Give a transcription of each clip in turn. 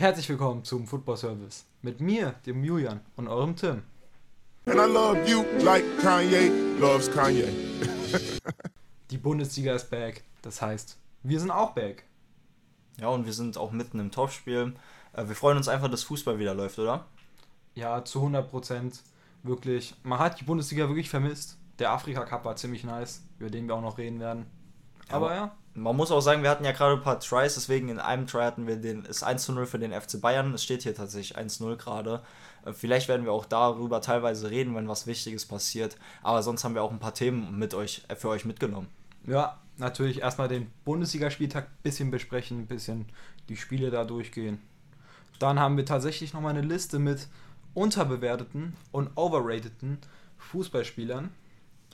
Herzlich willkommen zum Football Service mit mir, dem Julian und eurem Tim. And I love you like Kanye loves Kanye. Die Bundesliga ist back, das heißt, wir sind auch back. Ja, und wir sind auch mitten im Topspiel. Äh, Wir freuen uns einfach, dass Fußball wieder läuft, oder? Ja, zu 100 Prozent. Wirklich, man hat die Bundesliga wirklich vermisst. Der Afrika Cup war ziemlich nice, über den wir auch noch reden werden. Aber ja, Man muss auch sagen, wir hatten ja gerade ein paar Tries, deswegen in einem Try hatten wir den, ist 1 zu 0 für den FC Bayern. Es steht hier tatsächlich 1-0 gerade. Äh, Vielleicht werden wir auch darüber teilweise reden, wenn was Wichtiges passiert. Aber sonst haben wir auch ein paar Themen mit euch, äh, für euch mitgenommen. ja, natürlich erstmal den Bundesligaspieltag ein bisschen besprechen, ein bisschen die Spiele da durchgehen. Dann haben wir tatsächlich nochmal eine Liste mit unterbewerteten und overrateden Fußballspielern.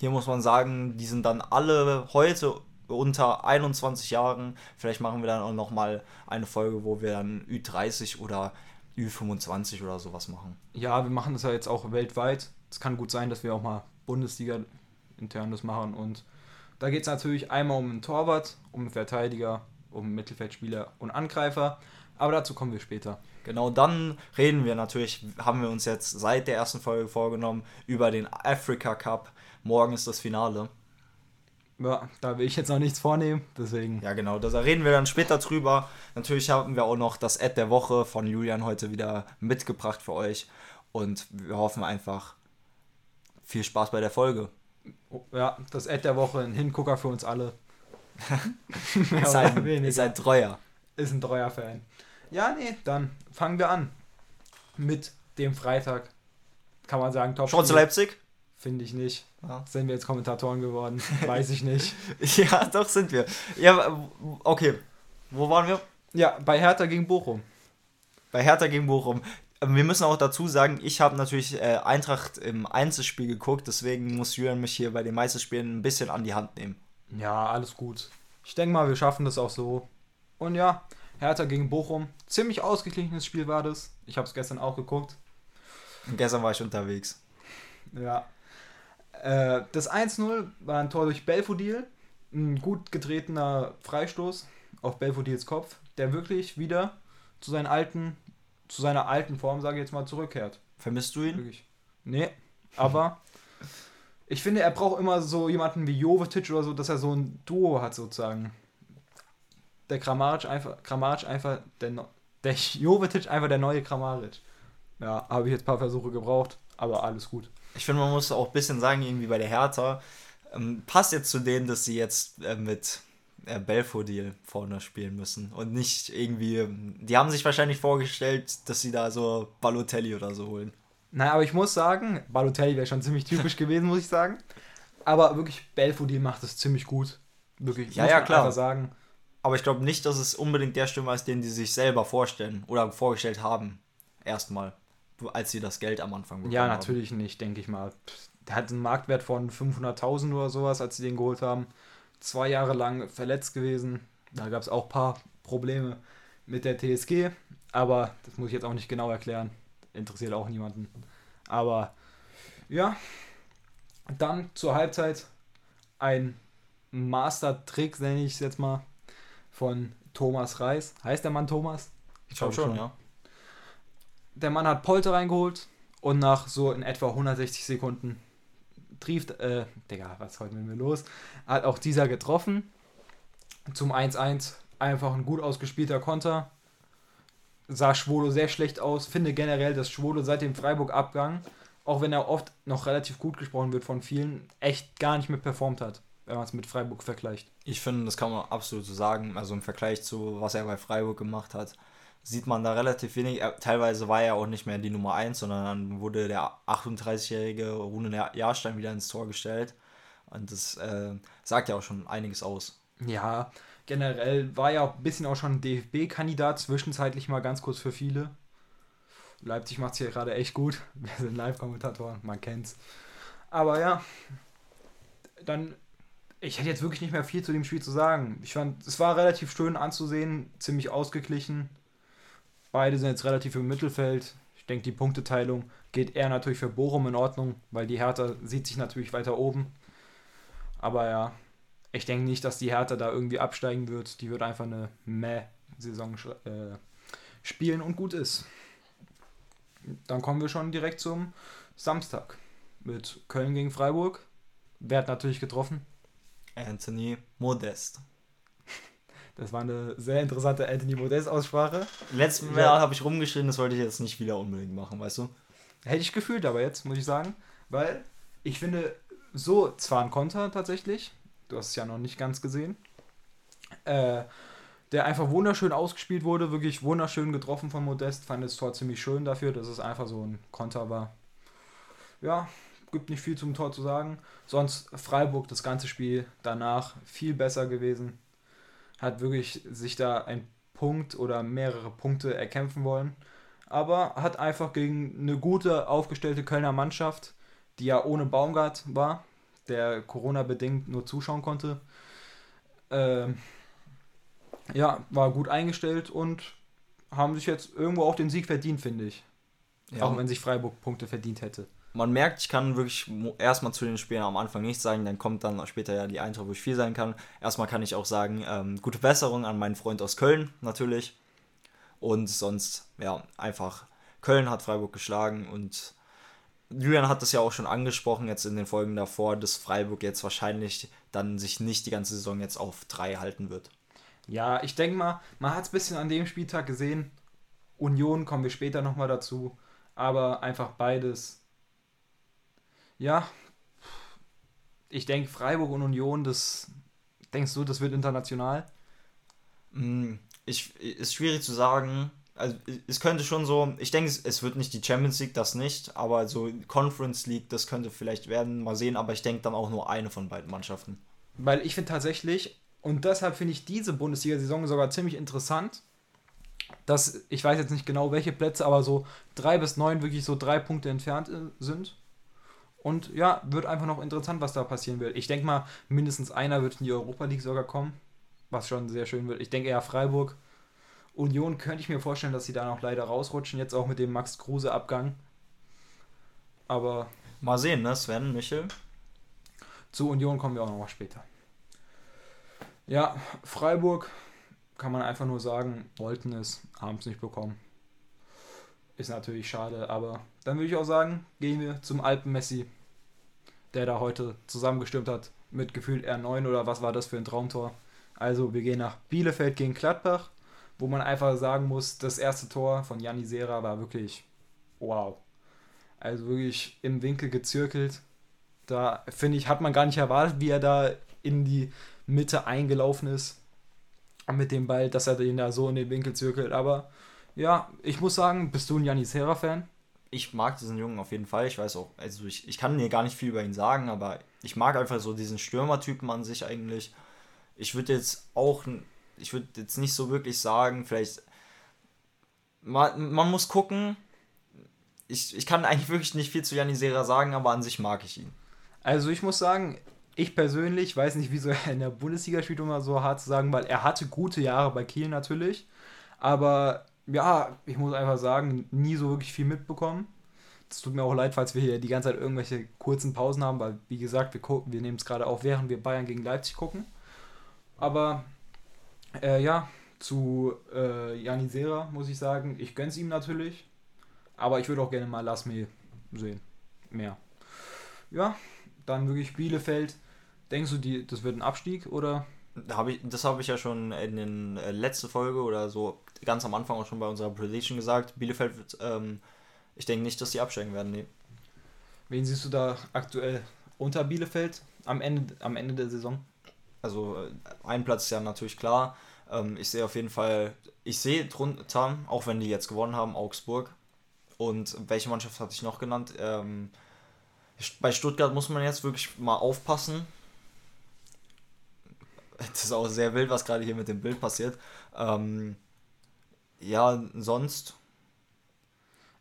Hier muss man sagen, die sind dann alle heute unter 21 Jahren. Vielleicht machen wir dann auch nochmal eine Folge, wo wir dann Ü30 oder Ü25 oder sowas machen. Ja, wir machen das ja jetzt auch weltweit. Es kann gut sein, dass wir auch mal Bundesliga intern das machen. Und da geht es natürlich einmal um einen Torwart, um einen Verteidiger, um einen Mittelfeldspieler und Angreifer. Aber dazu kommen wir später. Genau, dann reden wir natürlich, haben wir uns jetzt seit der ersten Folge vorgenommen, über den Africa Cup. Morgen ist das Finale. Ja, da will ich jetzt noch nichts vornehmen, deswegen. Ja, genau, da reden wir dann später drüber. Natürlich haben wir auch noch das Ad der Woche von Julian heute wieder mitgebracht für euch. Und wir hoffen einfach viel Spaß bei der Folge. Ja, das Ad der Woche, ein Hingucker für uns alle. Ist ein, ist ein Treuer. ist ein treuer Fan. Ja, nee, dann fangen wir an mit dem Freitag. Kann man sagen, top. Schon zu Leipzig? Finde ich nicht. Ja. Sind wir jetzt Kommentatoren geworden? Weiß ich nicht. ja, doch sind wir. Ja, okay. Wo waren wir? Ja, bei Hertha gegen Bochum. Bei Hertha gegen Bochum. Ähm, Wir müssen auch dazu sagen, ich habe natürlich äh, Eintracht im Einzelspiel geguckt, deswegen muss Julian mich hier bei den Meisterspielen ein bisschen an die Hand nehmen. Ja, alles gut. Ich denke mal, wir schaffen das auch so. Und ja, Hertha gegen Bochum. Ziemlich ausgeglichenes Spiel war das. Ich habe es gestern auch geguckt. Und gestern war ich unterwegs. Ja. Äh, das 1-0 war ein Tor durch Belfodil. Ein gut getretener Freistoß auf Belfodils Kopf, der wirklich wieder zu, seinen alten, zu seiner alten Form, sage ich jetzt mal, zurückkehrt. Vermisst du ihn? Wirklich. Nee, aber ich finde, er braucht immer so jemanden wie Jovetic oder so, dass er so ein Duo hat sozusagen. Der Kramaric einfach, Kramaric einfach, der, No- der Jovetic einfach der neue Kramaric. Ja, habe ich jetzt ein paar Versuche gebraucht, aber alles gut. Ich finde, man muss auch ein bisschen sagen, irgendwie bei der Hertha, ähm, passt jetzt zu denen, dass sie jetzt äh, mit äh, Belfodil vorne spielen müssen und nicht irgendwie, ähm, die haben sich wahrscheinlich vorgestellt, dass sie da so Balotelli oder so holen. Naja, aber ich muss sagen, Balotelli wäre schon ziemlich typisch gewesen, muss ich sagen. Aber wirklich, Belfodil macht es ziemlich gut. Wirklich, Ja, muss ja, man klar. sagen. Aber ich glaube nicht, dass es unbedingt der Stürmer ist, den die sich selber vorstellen oder vorgestellt haben. Erstmal, als sie das Geld am Anfang bekommen Ja, haben. natürlich nicht, denke ich mal. Der hat einen Marktwert von 500.000 oder sowas, als sie den geholt haben. Zwei Jahre lang verletzt gewesen. Da gab es auch ein paar Probleme mit der TSG. Aber das muss ich jetzt auch nicht genau erklären. Interessiert auch niemanden. Aber ja, dann zur Halbzeit ein Master-Trick, nenne ich es jetzt mal, von Thomas Reis. Heißt der Mann Thomas? Ich glaube schon, ja. Der Mann hat Polter reingeholt und nach so in etwa 160 Sekunden trieft, äh, Digga, was ist heute mit mir los? Hat auch dieser getroffen. Zum 1-1 einfach ein gut ausgespielter Konter. Sah Schwolo sehr schlecht aus. Finde generell, dass Schwolo seit dem Freiburg-Abgang, auch wenn er oft noch relativ gut gesprochen wird von vielen, echt gar nicht mehr performt hat, wenn man es mit Freiburg vergleicht. Ich finde, das kann man absolut so sagen. Also im Vergleich zu, was er bei Freiburg gemacht hat, sieht man da relativ wenig. Er, teilweise war er auch nicht mehr die Nummer 1, sondern dann wurde der 38-jährige Rune Jahrstein wieder ins Tor gestellt. Und das äh, sagt ja auch schon einiges aus. Ja, generell war ja auch ein bisschen auch schon DFB-Kandidat, zwischenzeitlich mal ganz kurz für viele. Leipzig macht es hier gerade echt gut. Wir sind Live-Kommentatoren, man kennt's. Aber ja, dann, ich hätte jetzt wirklich nicht mehr viel zu dem Spiel zu sagen. Ich fand, es war relativ schön anzusehen, ziemlich ausgeglichen. Beide sind jetzt relativ im Mittelfeld. Ich denke, die Punkteteilung geht eher natürlich für Bochum in Ordnung, weil die Hertha sieht sich natürlich weiter oben. Aber ja, ich denke nicht, dass die Hertha da irgendwie absteigen wird. Die wird einfach eine Meh-Saison äh, spielen und gut ist. Dann kommen wir schon direkt zum Samstag mit Köln gegen Freiburg. Wer hat natürlich getroffen? Anthony Modest. Das war eine sehr interessante Anthony Modest-Aussprache. Letztes Mal Ja. habe ich rumgeschrien, das wollte ich jetzt nicht wieder unbedingt machen, weißt du? Hätte ich gefühlt aber jetzt, muss ich sagen. Weil ich finde, so zwar ein Konter tatsächlich, du hast es ja noch nicht ganz gesehen, äh, der einfach wunderschön ausgespielt wurde, wirklich wunderschön getroffen von Modest, fand das Tor ziemlich schön dafür, dass es einfach so ein Konter war. Ja, gibt nicht viel zum Tor zu sagen. Sonst Freiburg das ganze Spiel danach viel besser gewesen. Hat wirklich sich da ein Punkt oder mehrere Punkte erkämpfen wollen aber hat einfach gegen eine gute aufgestellte Kölner Mannschaft, die ja ohne Baumgart war, der Corona-bedingt nur zuschauen konnte, ähm, ja, war gut eingestellt und haben sich jetzt irgendwo auch den Sieg verdient, finde ich. Ja, Auch wenn sich Freiburg Punkte verdient hätte. Man merkt, ich kann wirklich erstmal zu den Spielen am Anfang nichts sagen, dann kommt dann später ja die Eintracht, wo ich viel sagen kann. Erstmal kann ich auch sagen, ähm, gute Besserung an meinen Freund aus Köln natürlich. Und sonst, ja, einfach Köln hat Freiburg geschlagen und Julian hat das ja auch schon angesprochen jetzt in den Folgen davor, dass Freiburg jetzt wahrscheinlich dann sich nicht die ganze Saison jetzt auf drei halten wird. Ja, ich denke mal, man hat es ein bisschen an dem Spieltag gesehen. Union kommen wir später nochmal dazu. Aber einfach beides. Ja, ich denke, Freiburg und Union, das. Denkst du, das wird international? Mm, Ich, ist schwierig zu sagen. Also es könnte schon so, ich denke, es, es wird nicht die Champions League, das nicht, aber so Conference League, das könnte vielleicht werden, mal sehen, aber ich denke dann auch nur eine von beiden Mannschaften. Weil ich finde tatsächlich, und deshalb finde ich diese Bundesliga-Saison sogar ziemlich interessant, dass ich weiß jetzt nicht genau welche Plätze, aber so drei bis neun wirklich so drei Punkte entfernt äh, sind. Und ja, wird einfach noch interessant, was da passieren wird. Ich denke mal, mindestens einer wird in die Europa League sogar kommen, was schon sehr schön wird. Ich denke eher Freiburg. Union könnte ich mir vorstellen, dass sie da noch leider rausrutschen, jetzt auch mit dem Max Kruse-Abgang. Aber Mal sehen, ne, Sven, Michel. Zu Union kommen wir auch noch mal später. Ja, Freiburg kann man einfach nur sagen, wollten es, haben es nicht bekommen. Ist natürlich schade, aber dann würde ich auch sagen, gehen wir zum Alpen-Messi, der da heute zusammengestürmt hat mit gefühlt R9 oder was war das für ein Traumtor. Also wir gehen nach Bielefeld gegen Gladbach, wo man einfach sagen muss, das erste Tor von Janni Sera war wirklich wow. Also wirklich im Winkel gezirkelt. Da finde ich, hat man gar nicht erwartet, wie er da in die Mitte eingelaufen ist mit dem Ball, dass er den da so in den Winkel zirkelt. Aber ja, ich muss sagen, bist du ein Janis Hera-Fan? Ich mag diesen Jungen auf jeden Fall. Ich weiß auch, also ich, ich kann dir gar nicht viel über ihn sagen, aber ich mag einfach so diesen Stürmertypen an sich eigentlich. Ich würde jetzt auch, ich würde jetzt nicht so wirklich sagen, vielleicht, man, man muss gucken. Ich, ich kann eigentlich wirklich nicht viel zu Janisera sagen, aber an sich mag ich ihn. Also ich muss sagen, ich persönlich weiß nicht, wieso er in der Bundesliga spielt, um mal so hart zu sagen, weil er hatte gute Jahre bei Kiel natürlich. Aber ja, ich muss einfach sagen, nie so wirklich viel mitbekommen. Es tut mir auch leid, falls wir hier die ganze Zeit irgendwelche kurzen Pausen haben, weil, wie gesagt, wir, wir nehmen es gerade auf, während wir Bayern gegen Leipzig gucken. Aber äh, ja, zu äh, Janisera muss ich sagen, ich gönn's ihm natürlich. Aber ich würde auch gerne mal Lasme sehen. Mehr. Ja, dann wirklich Bielefeld. Denkst du, die, das wird ein Abstieg oder? Hab ich, das habe ich ja schon in den äh, letzte Folge oder so ganz am Anfang auch schon bei unserer Prediction gesagt. Bielefeld wird, ähm, ich denke nicht, dass die absteigen werden. Nee. Wen siehst du da aktuell unter Bielefeld am Ende, am Ende der Saison? Also äh, ein Platz ist ja natürlich klar. Ähm, ich sehe auf jeden Fall, ich sehe drunter, auch wenn die jetzt gewonnen haben, Augsburg. Und welche Mannschaft hatte ich noch genannt? Ähm, bei Stuttgart muss man jetzt wirklich mal aufpassen. Das ist auch sehr wild, was gerade hier mit dem Bild passiert. Ähm, ja, sonst.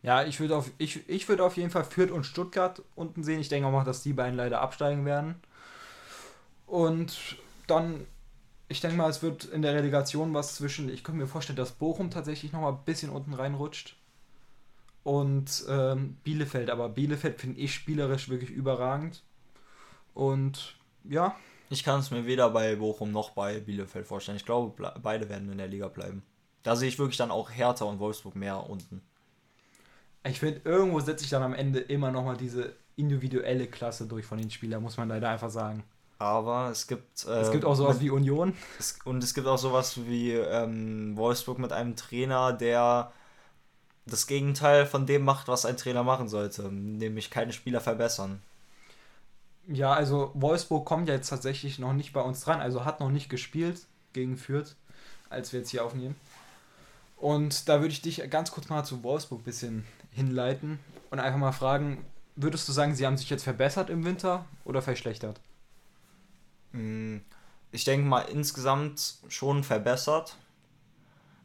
Ja, ich würde auf, ich, ich würd auf jeden Fall Fürth und Stuttgart unten sehen. Ich denke auch mal, dass die beiden leider absteigen werden. Und dann, ich denke mal, es wird in der Relegation was zwischen. Ich könnte mir vorstellen, dass Bochum tatsächlich noch mal ein bisschen unten reinrutscht. Und ähm, Bielefeld, aber Bielefeld finde ich spielerisch wirklich überragend. Und ja, Ich kann es mir weder bei Bochum noch bei Bielefeld vorstellen. Ich glaube, beide werden in der Liga bleiben. Da sehe ich wirklich dann auch Hertha und Wolfsburg mehr unten. Ich finde, irgendwo setzt sich dann am Ende immer nochmal diese individuelle Klasse durch von den Spielern, muss man leider einfach sagen. Aber es gibt. Äh, Es gibt auch sowas mit- wie Union. Es, und es gibt auch sowas wie ähm, Wolfsburg mit einem Trainer, der das Gegenteil von dem macht, was ein Trainer machen sollte, nämlich keine Spieler verbessern. Ja, also Wolfsburg kommt ja jetzt tatsächlich noch nicht bei uns dran, also hat noch nicht gespielt gegen Fürth, als wir jetzt hier aufnehmen. Und da würde ich dich ganz kurz mal zu Wolfsburg ein bisschen hinleiten und einfach mal fragen, würdest du sagen, sie haben sich jetzt verbessert im Winter oder verschlechtert? Mm, Ich denke mal insgesamt schon verbessert.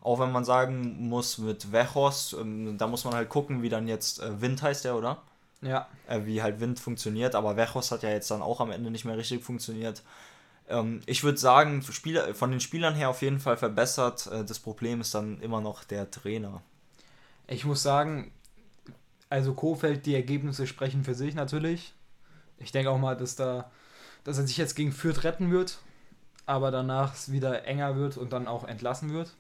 Auch wenn man sagen muss, mit Wechos, ähm, da muss man halt gucken, wie dann jetzt äh, Wind heißt der, oder? Ja, äh, wie halt Wind funktioniert, aber Wechos hat ja jetzt dann auch am Ende nicht mehr richtig funktioniert. Ähm, ich würde sagen, Spieler, von den Spielern her auf jeden Fall verbessert. Äh, das Problem ist dann immer noch der Trainer. ich muss sagen, also Kofeld, die Ergebnisse sprechen für sich natürlich. Ich denke auch mal, dass da, dass er sich jetzt gegen Fürth retten wird, aber danach es wieder enger wird und dann auch entlassen wird.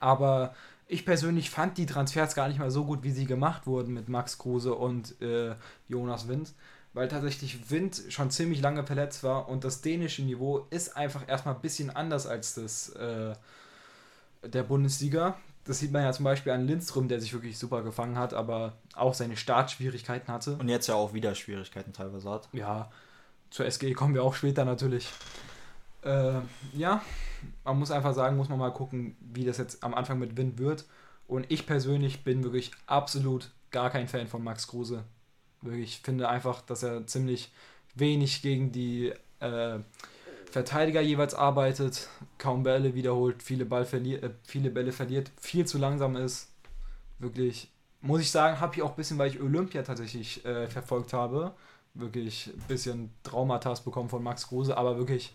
Aber ich persönlich fand die Transfers gar nicht mal so gut, wie sie gemacht wurden mit Max Kruse und äh, Jonas Wind, weil tatsächlich Wind schon ziemlich lange verletzt war und das dänische Niveau ist einfach erstmal ein bisschen anders als das äh, der Bundesliga. Das sieht man ja zum Beispiel an Lindström, der sich wirklich super gefangen hat, aber auch seine Startschwierigkeiten hatte. Und jetzt ja auch wieder Schwierigkeiten teilweise hat. Ja, zur SG kommen wir auch später natürlich. Äh, ja, man muss einfach sagen, muss man mal gucken, wie das jetzt am Anfang mit Wind wird. Und ich persönlich bin wirklich absolut gar kein Fan von Max Kruse. Ich finde einfach, dass er ziemlich wenig gegen die äh, Verteidiger jeweils arbeitet, kaum Bälle wiederholt, viele, Ball verliert, äh, viele Bälle verliert, viel zu langsam ist. Wirklich, muss ich sagen, habe ich auch ein bisschen, weil ich Olympia tatsächlich äh, verfolgt habe, wirklich ein bisschen Traumatas bekommen von Max Kruse, aber wirklich,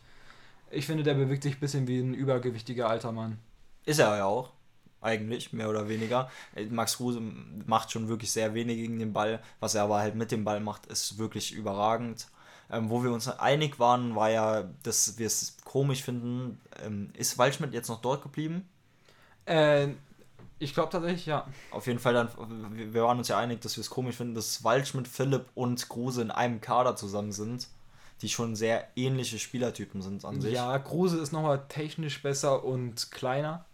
ich finde, der bewegt sich ein bisschen wie ein übergewichtiger alter Mann. Ist er ja auch. Eigentlich, mehr oder weniger. Äh, Max Kruse macht schon wirklich sehr wenig gegen den Ball. Was er aber halt mit dem Ball macht, ist wirklich überragend. Ähm, wo wir uns einig waren, war ja, dass wir es komisch finden. Ähm, ist Waldschmidt jetzt noch dort geblieben? Äh, ich glaube tatsächlich, ja. Auf jeden Fall dann, wir wir waren uns ja einig, dass wir es komisch finden, dass Waldschmidt, Philipp und Kruse in einem Kader zusammen sind, die schon sehr ähnliche Spielertypen sind an sich. Ja, Kruse ist nochmal technisch besser und kleiner.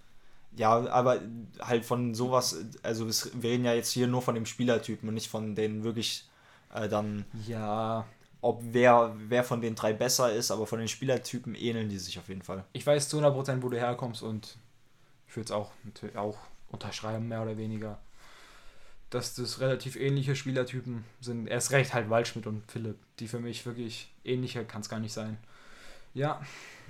Ja, aber halt von sowas, also wir reden ja jetzt hier nur von dem Spielertypen und nicht von den wirklich äh, dann, Ja, ob wer, wer von den drei besser ist, aber von den Spielertypen ähneln die sich auf jeden Fall. ich weiß zu 100% wo du herkommst und ich würde es auch, natürlich auch unterschreiben, mehr oder weniger. Dass das relativ ähnliche Spielertypen sind. Erst recht halt Waldschmidt und Philipp, die für mich wirklich ähnlicher kann es gar nicht sein. Ja,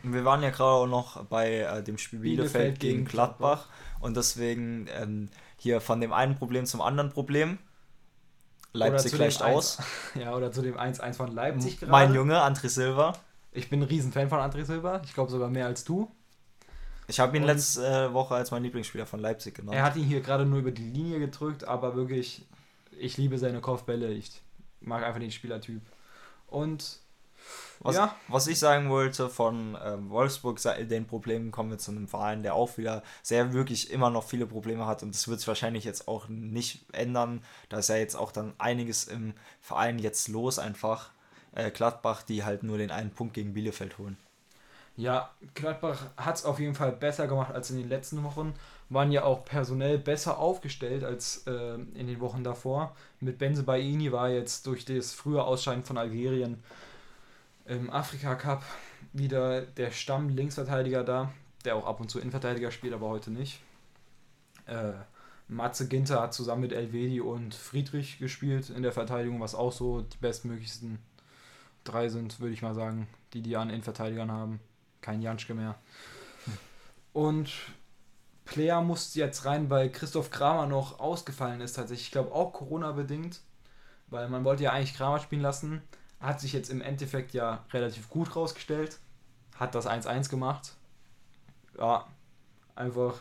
wir waren ja gerade auch noch bei äh, dem Spiel Bielefeld, gegen gegen Gladbach und deswegen ähm, hier von dem einen Problem zum anderen Problem. Leipzig gleicht 1 aus. Ja, oder zu dem 1-1 von Leipzig gerade. Mein Junge, André Silva. Ich bin ein Riesenfan von André Silva. Ich glaube sogar mehr als du. Ich habe ihn Und- letzte äh, Woche als mein Lieblingsspieler von Leipzig genannt. Er hat ihn hier gerade nur über die Linie gedrückt, aber wirklich, ich liebe seine Kopfbälle. Ich mag einfach den Spielertyp. Und Was, ja, was ich sagen wollte von ähm, Wolfsburg, den Problemen kommen wir zu einem Verein, der auch wieder sehr wirklich immer noch viele Probleme hat und das wird sich wahrscheinlich jetzt auch nicht ändern. Da ist ja jetzt auch dann einiges im Verein jetzt los einfach. Äh, Gladbach, die halt nur den einen Punkt gegen Bielefeld holen. ja, Gladbach hat es auf jeden Fall besser gemacht als in den letzten Wochen. Waren ja auch personell besser aufgestellt als äh, in den Wochen davor. Mit Benze Baini war jetzt durch das frühe Ausscheiden von Algerien im Afrika Cup wieder der Stamm-Linksverteidiger da, der auch ab und zu Innenverteidiger spielt, aber heute nicht. Äh, Matze Ginter hat zusammen mit Elvedi und Friedrich gespielt in der Verteidigung, was auch so die bestmöglichsten drei sind, würde ich mal sagen, die die an Innenverteidigern haben. Kein Janschke mehr. Und Player musste jetzt rein, weil Christoph Kramer noch ausgefallen ist tatsächlich. Ich glaube auch Corona-bedingt, weil man wollte ja eigentlich Kramer spielen lassen. Hat sich jetzt im Endeffekt ja relativ gut rausgestellt. Hat das 1-1 gemacht. Ja, einfach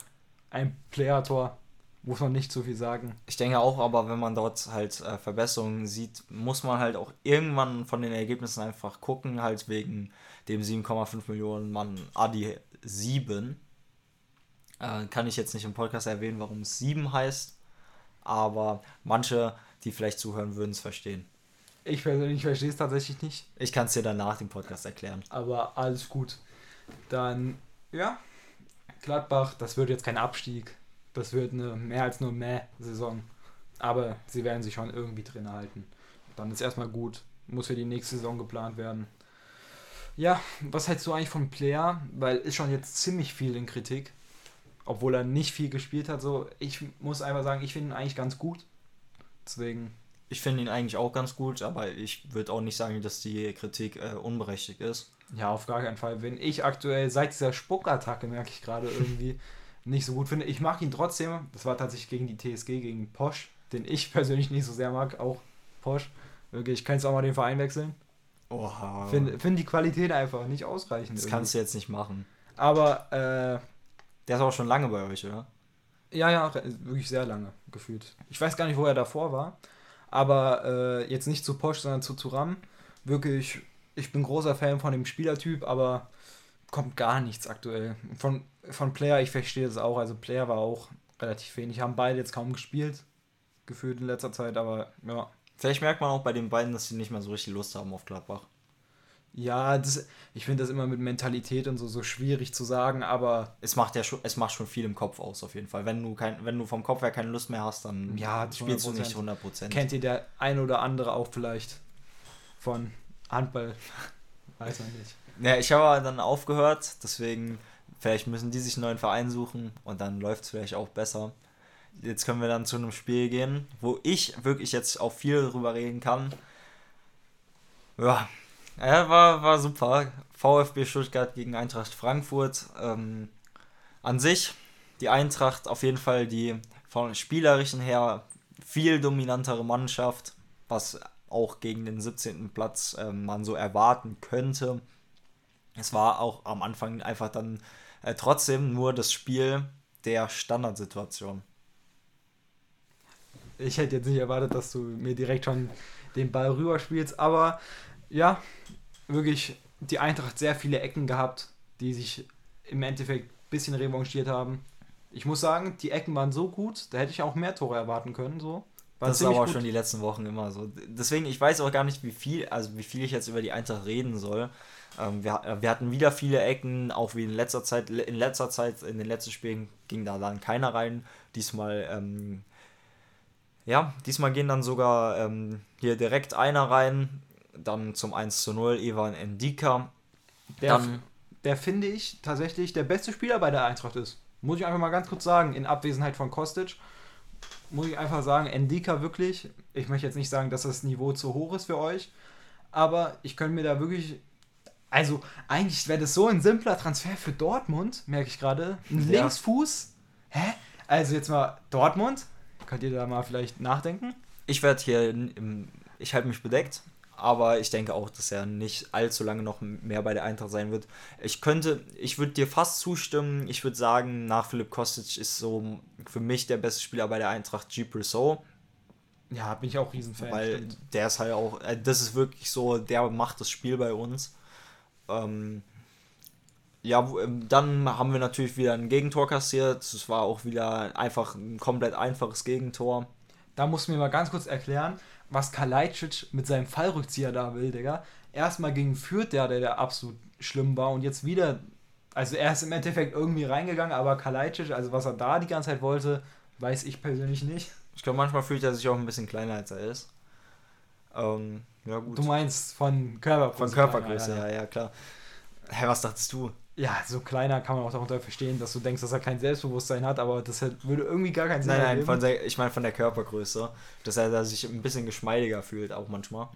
ein Player-Tor. Muss man nicht so viel sagen. Ich denke auch, aber wenn man dort halt äh, Verbesserungen sieht, muss man halt auch irgendwann von den Ergebnissen einfach gucken, halt wegen dem 7,5 Millionen Mann Adi 7. Äh, kann ich jetzt nicht im Podcast erwähnen, warum es 7 heißt. Aber manche, die vielleicht zuhören, würden es verstehen. Ich persönlich verstehe es tatsächlich nicht. Ich kann es dir dann nach dem Podcast erklären. Aber alles gut. Dann, ja, Gladbach, das wird jetzt kein Abstieg. Das wird eine mehr als nur Mäh-Saison. Aber sie werden sich schon irgendwie drin halten. Dann ist erstmal gut. Muss für die nächste Saison geplant werden. Ja, was hältst du eigentlich von Player? Weil ist schon jetzt ziemlich viel in Kritik. Obwohl er nicht viel gespielt hat. So, ich muss einfach sagen, ich finde ihn eigentlich ganz gut. Deswegen. Ich finde ihn eigentlich auch ganz gut, aber ich würde auch nicht sagen, dass die Kritik äh, unberechtigt ist. Ja, auf gar keinen Fall. Wenn ich aktuell seit dieser Spuckattacke merke ich gerade irgendwie nicht so gut finde. Ich mag ihn trotzdem. Das war tatsächlich gegen die TSG, gegen Posch, den ich persönlich nicht so sehr mag. Auch Posch. Wirklich, ich kann jetzt auch mal den Verein wechseln. Oha. Finde find die Qualität einfach nicht ausreichend. Das irgendwie. kannst du jetzt nicht machen. Aber, äh, Der ist auch schon lange bei euch, oder? ja, ja, wirklich sehr lange gefühlt. Ich weiß gar nicht, wo er davor war. Aber äh, jetzt nicht zu Posch, sondern zu Turam. Wirklich, ich bin großer Fan von dem Spielertyp, aber kommt gar nichts aktuell. Von, von Player, ich verstehe das auch. Also Player war auch relativ wenig. Haben beide jetzt kaum gespielt, gefühlt in letzter Zeit, aber ja. Vielleicht merkt man auch bei den beiden, dass sie nicht mehr so richtig Lust haben auf Gladbach. Ja, das, ich finde das immer mit Mentalität und so so schwierig zu sagen, aber Es macht ja schon, es macht schon viel im Kopf aus, auf jeden Fall. Wenn du, kein, wenn du vom Kopf her keine Lust mehr hast, dann Ja, spielst du 100%. nicht 100%. kennt ihr der ein oder andere auch vielleicht von Handball? Weiß man nicht. Ja, ich habe dann aufgehört, deswegen vielleicht müssen die sich einen neuen Verein suchen und dann läuft es vielleicht auch besser. Jetzt können wir dann zu einem Spiel gehen, wo ich wirklich jetzt auch viel drüber reden kann. Ja, ja war, war super. VfB Stuttgart gegen Eintracht Frankfurt. Ähm, an sich, die Eintracht auf jeden Fall die von spielerischen her viel dominantere Mannschaft, was auch gegen den 17. Platz ähm, man so erwarten könnte. Es war auch am Anfang einfach dann äh, trotzdem nur das Spiel der Standardsituation. Ich hätte jetzt nicht erwartet, dass du mir direkt schon den Ball rüberspielst, aber ja, wirklich die Eintracht sehr viele Ecken gehabt, die sich im Endeffekt ein bisschen revanchiert haben. Ich muss sagen, die Ecken waren so gut, da hätte ich auch mehr Tore erwarten können. So. War das ist aber gut. schon die letzten Wochen immer so. Deswegen, ich weiß auch gar nicht, wie viel, also wie viel ich jetzt über die Eintracht reden soll. Ähm, wir, äh, wir hatten wieder viele Ecken, auch wie in letzter Zeit. In letzter Zeit, in den letzten Spielen ging da dann keiner rein. Diesmal, ähm, ja, diesmal gehen dann sogar ähm, hier direkt einer rein. Dann zum 1 zu 0, Ivan Endika. der, Dann, der finde ich tatsächlich der beste Spieler bei der Eintracht ist. Muss ich einfach mal ganz kurz sagen, in Abwesenheit von Kostic. Muss ich einfach sagen, Endika wirklich. Ich möchte jetzt nicht sagen, dass das Niveau zu hoch ist für euch, aber ich könnte mir da wirklich. Also, eigentlich wäre das so ein simpler Transfer für Dortmund, merke ich gerade. Ein Ja. Linksfuß. Hä? Also, jetzt mal Dortmund. Könnt ihr da mal vielleicht nachdenken? ich werde hier, ich halte mich bedeckt, aber ich denke auch, dass er nicht allzu lange noch mehr bei der Eintracht sein wird. Ich könnte, ich würde dir fast zustimmen. Ich würde sagen, nach Philipp Kostic ist so für mich der beste Spieler bei der Eintracht G. Brissot, Ja, bin ich auch Riesenfan. weil stimmt. der ist halt auch, äh, das ist wirklich so, der macht das Spiel bei uns. Ähm, ja, ähm, dann haben wir natürlich wieder ein Gegentor kassiert. Es war auch wieder einfach ein komplett einfaches Gegentor. Da musst du mir mal ganz kurz erklären, was Kalajdzic mit seinem Fallrückzieher da will, Digga. Erstmal gegen Fürth, der, der, der absolut schlimm war und jetzt wieder, also er ist im Endeffekt irgendwie reingegangen, aber Kalajdzic, also was er da die ganze Zeit wollte, weiß ich persönlich nicht. Ich glaube, manchmal fühlt er sich auch ein bisschen kleiner, als er ist. Ähm, ja, gut. Du meinst von Körpergröße. Von Körpergröße, kleiner, ja, ja, klar. Hä, was dachtest du? Ja, so kleiner kann man auch darunter verstehen, dass du denkst, dass er kein Selbstbewusstsein hat, aber das würde irgendwie gar keinen Sinn Nein, nein, von der, ich meine von der Körpergröße. Dass er da sich ein bisschen geschmeidiger fühlt, auch manchmal.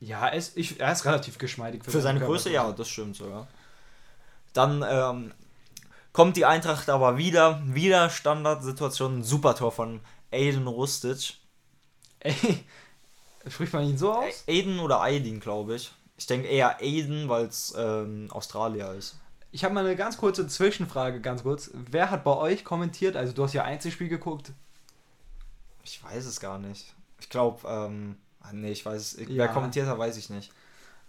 Ja, er ist, ich, er ist relativ geschmeidig Für seine Größe, ja, das stimmt sogar. Dann ähm, kommt die Eintracht aber wieder, wieder Standardsituation, ein super Tor von Aiden Rustic. Ey, spricht man ihn so aus? Aiden oder Aidin, glaube ich. Ich denke eher Aiden, weil es ähm, Australier ist. Ich habe mal eine ganz kurze Zwischenfrage, ganz kurz. Wer hat bei euch kommentiert? Also du hast ja Einzelspiel geguckt. Ich weiß es gar nicht. Ich glaube, ähm, ah, nee, ich weiß es. Ja. Wer kommentiert hat, weiß ich nicht.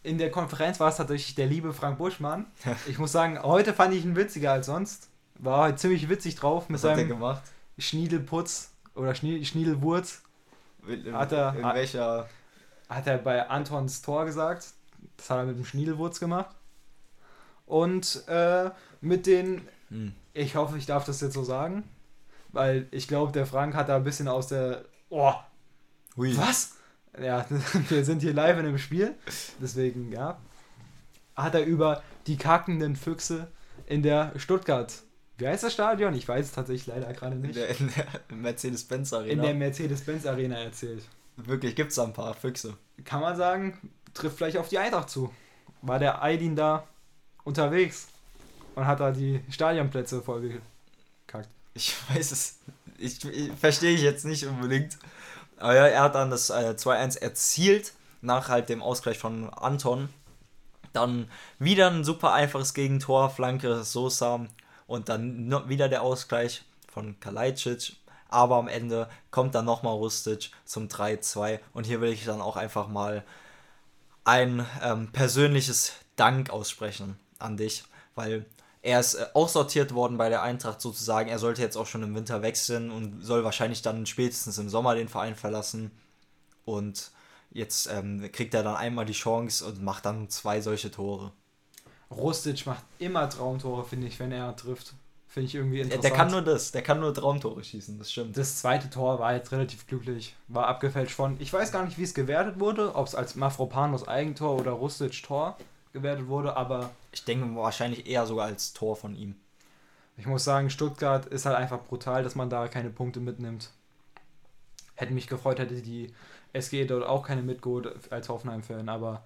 In der Konferenz war es tatsächlich der liebe Frank Buschmann. Ich muss sagen, heute fand ich ihn witziger als sonst. war halt ziemlich witzig drauf mit Was hat er seinem gemacht? Schniedelputz oder Schnie Schniedelwurz. In, Hat er- in welcher. Hat er bei Antons Tor gesagt. Das hat er mit dem Schniedelwurz gemacht. Und äh, mit den, Hm. ich hoffe, ich darf das jetzt so sagen, weil ich glaube, der Frank hat da ein bisschen aus der, oh, Hui. was? Ja, wir sind hier live in dem Spiel, deswegen, ja. Hat er über die kackenden Füchse in der Stuttgart, wie heißt das Stadion? Ich weiß es tatsächlich leider gerade nicht. der, in der Mercedes-Benz Arena. In der Mercedes-Benz Arena erzählt. Wirklich, gibt's da ein paar Füchse. Kann man sagen, trifft vielleicht auf die Eintracht zu. War der Aydin da unterwegs und hat da die Stadionplätze vollgekackt. Ich weiß es. Ich, ich verstehe ich jetzt nicht unbedingt. Aber ja, er hat dann das äh, 2-1 erzielt, nach halt dem Ausgleich von Anton. Dann wieder ein super einfaches Gegentor, Flanke Sosa und dann wieder der Ausgleich von Kalajdzic. Aber am Ende kommt dann nochmal Rustic zum 3-2 und hier will ich dann auch einfach mal ein ähm, persönliches Dank aussprechen an dich, weil er ist äh, aussortiert worden bei der Eintracht sozusagen. Er sollte jetzt auch schon im Winter wechseln und soll wahrscheinlich dann spätestens im Sommer den Verein verlassen. Und jetzt ähm, kriegt er dann einmal die Chance und macht dann zwei solche Tore. Rustic macht immer Traumtore, finde ich, wenn er trifft. Finde ich irgendwie Der, interessant. der kann nur das, der kann nur Traumtore schießen, das stimmt. das zweite Tor war jetzt relativ glücklich. War abgefälscht von, ich weiß gar nicht, wie es gewertet wurde, ob es als Mafropanos Eigentor oder Rustic Tor gewertet wurde, aber Ich denke wahrscheinlich eher sogar als Tor von ihm. Ich muss sagen, Stuttgart ist halt einfach brutal, dass man da keine Punkte mitnimmt. Hätte mich gefreut, hätte die SG dort auch keine mitgeholt als Hoffenheim-Fan, aber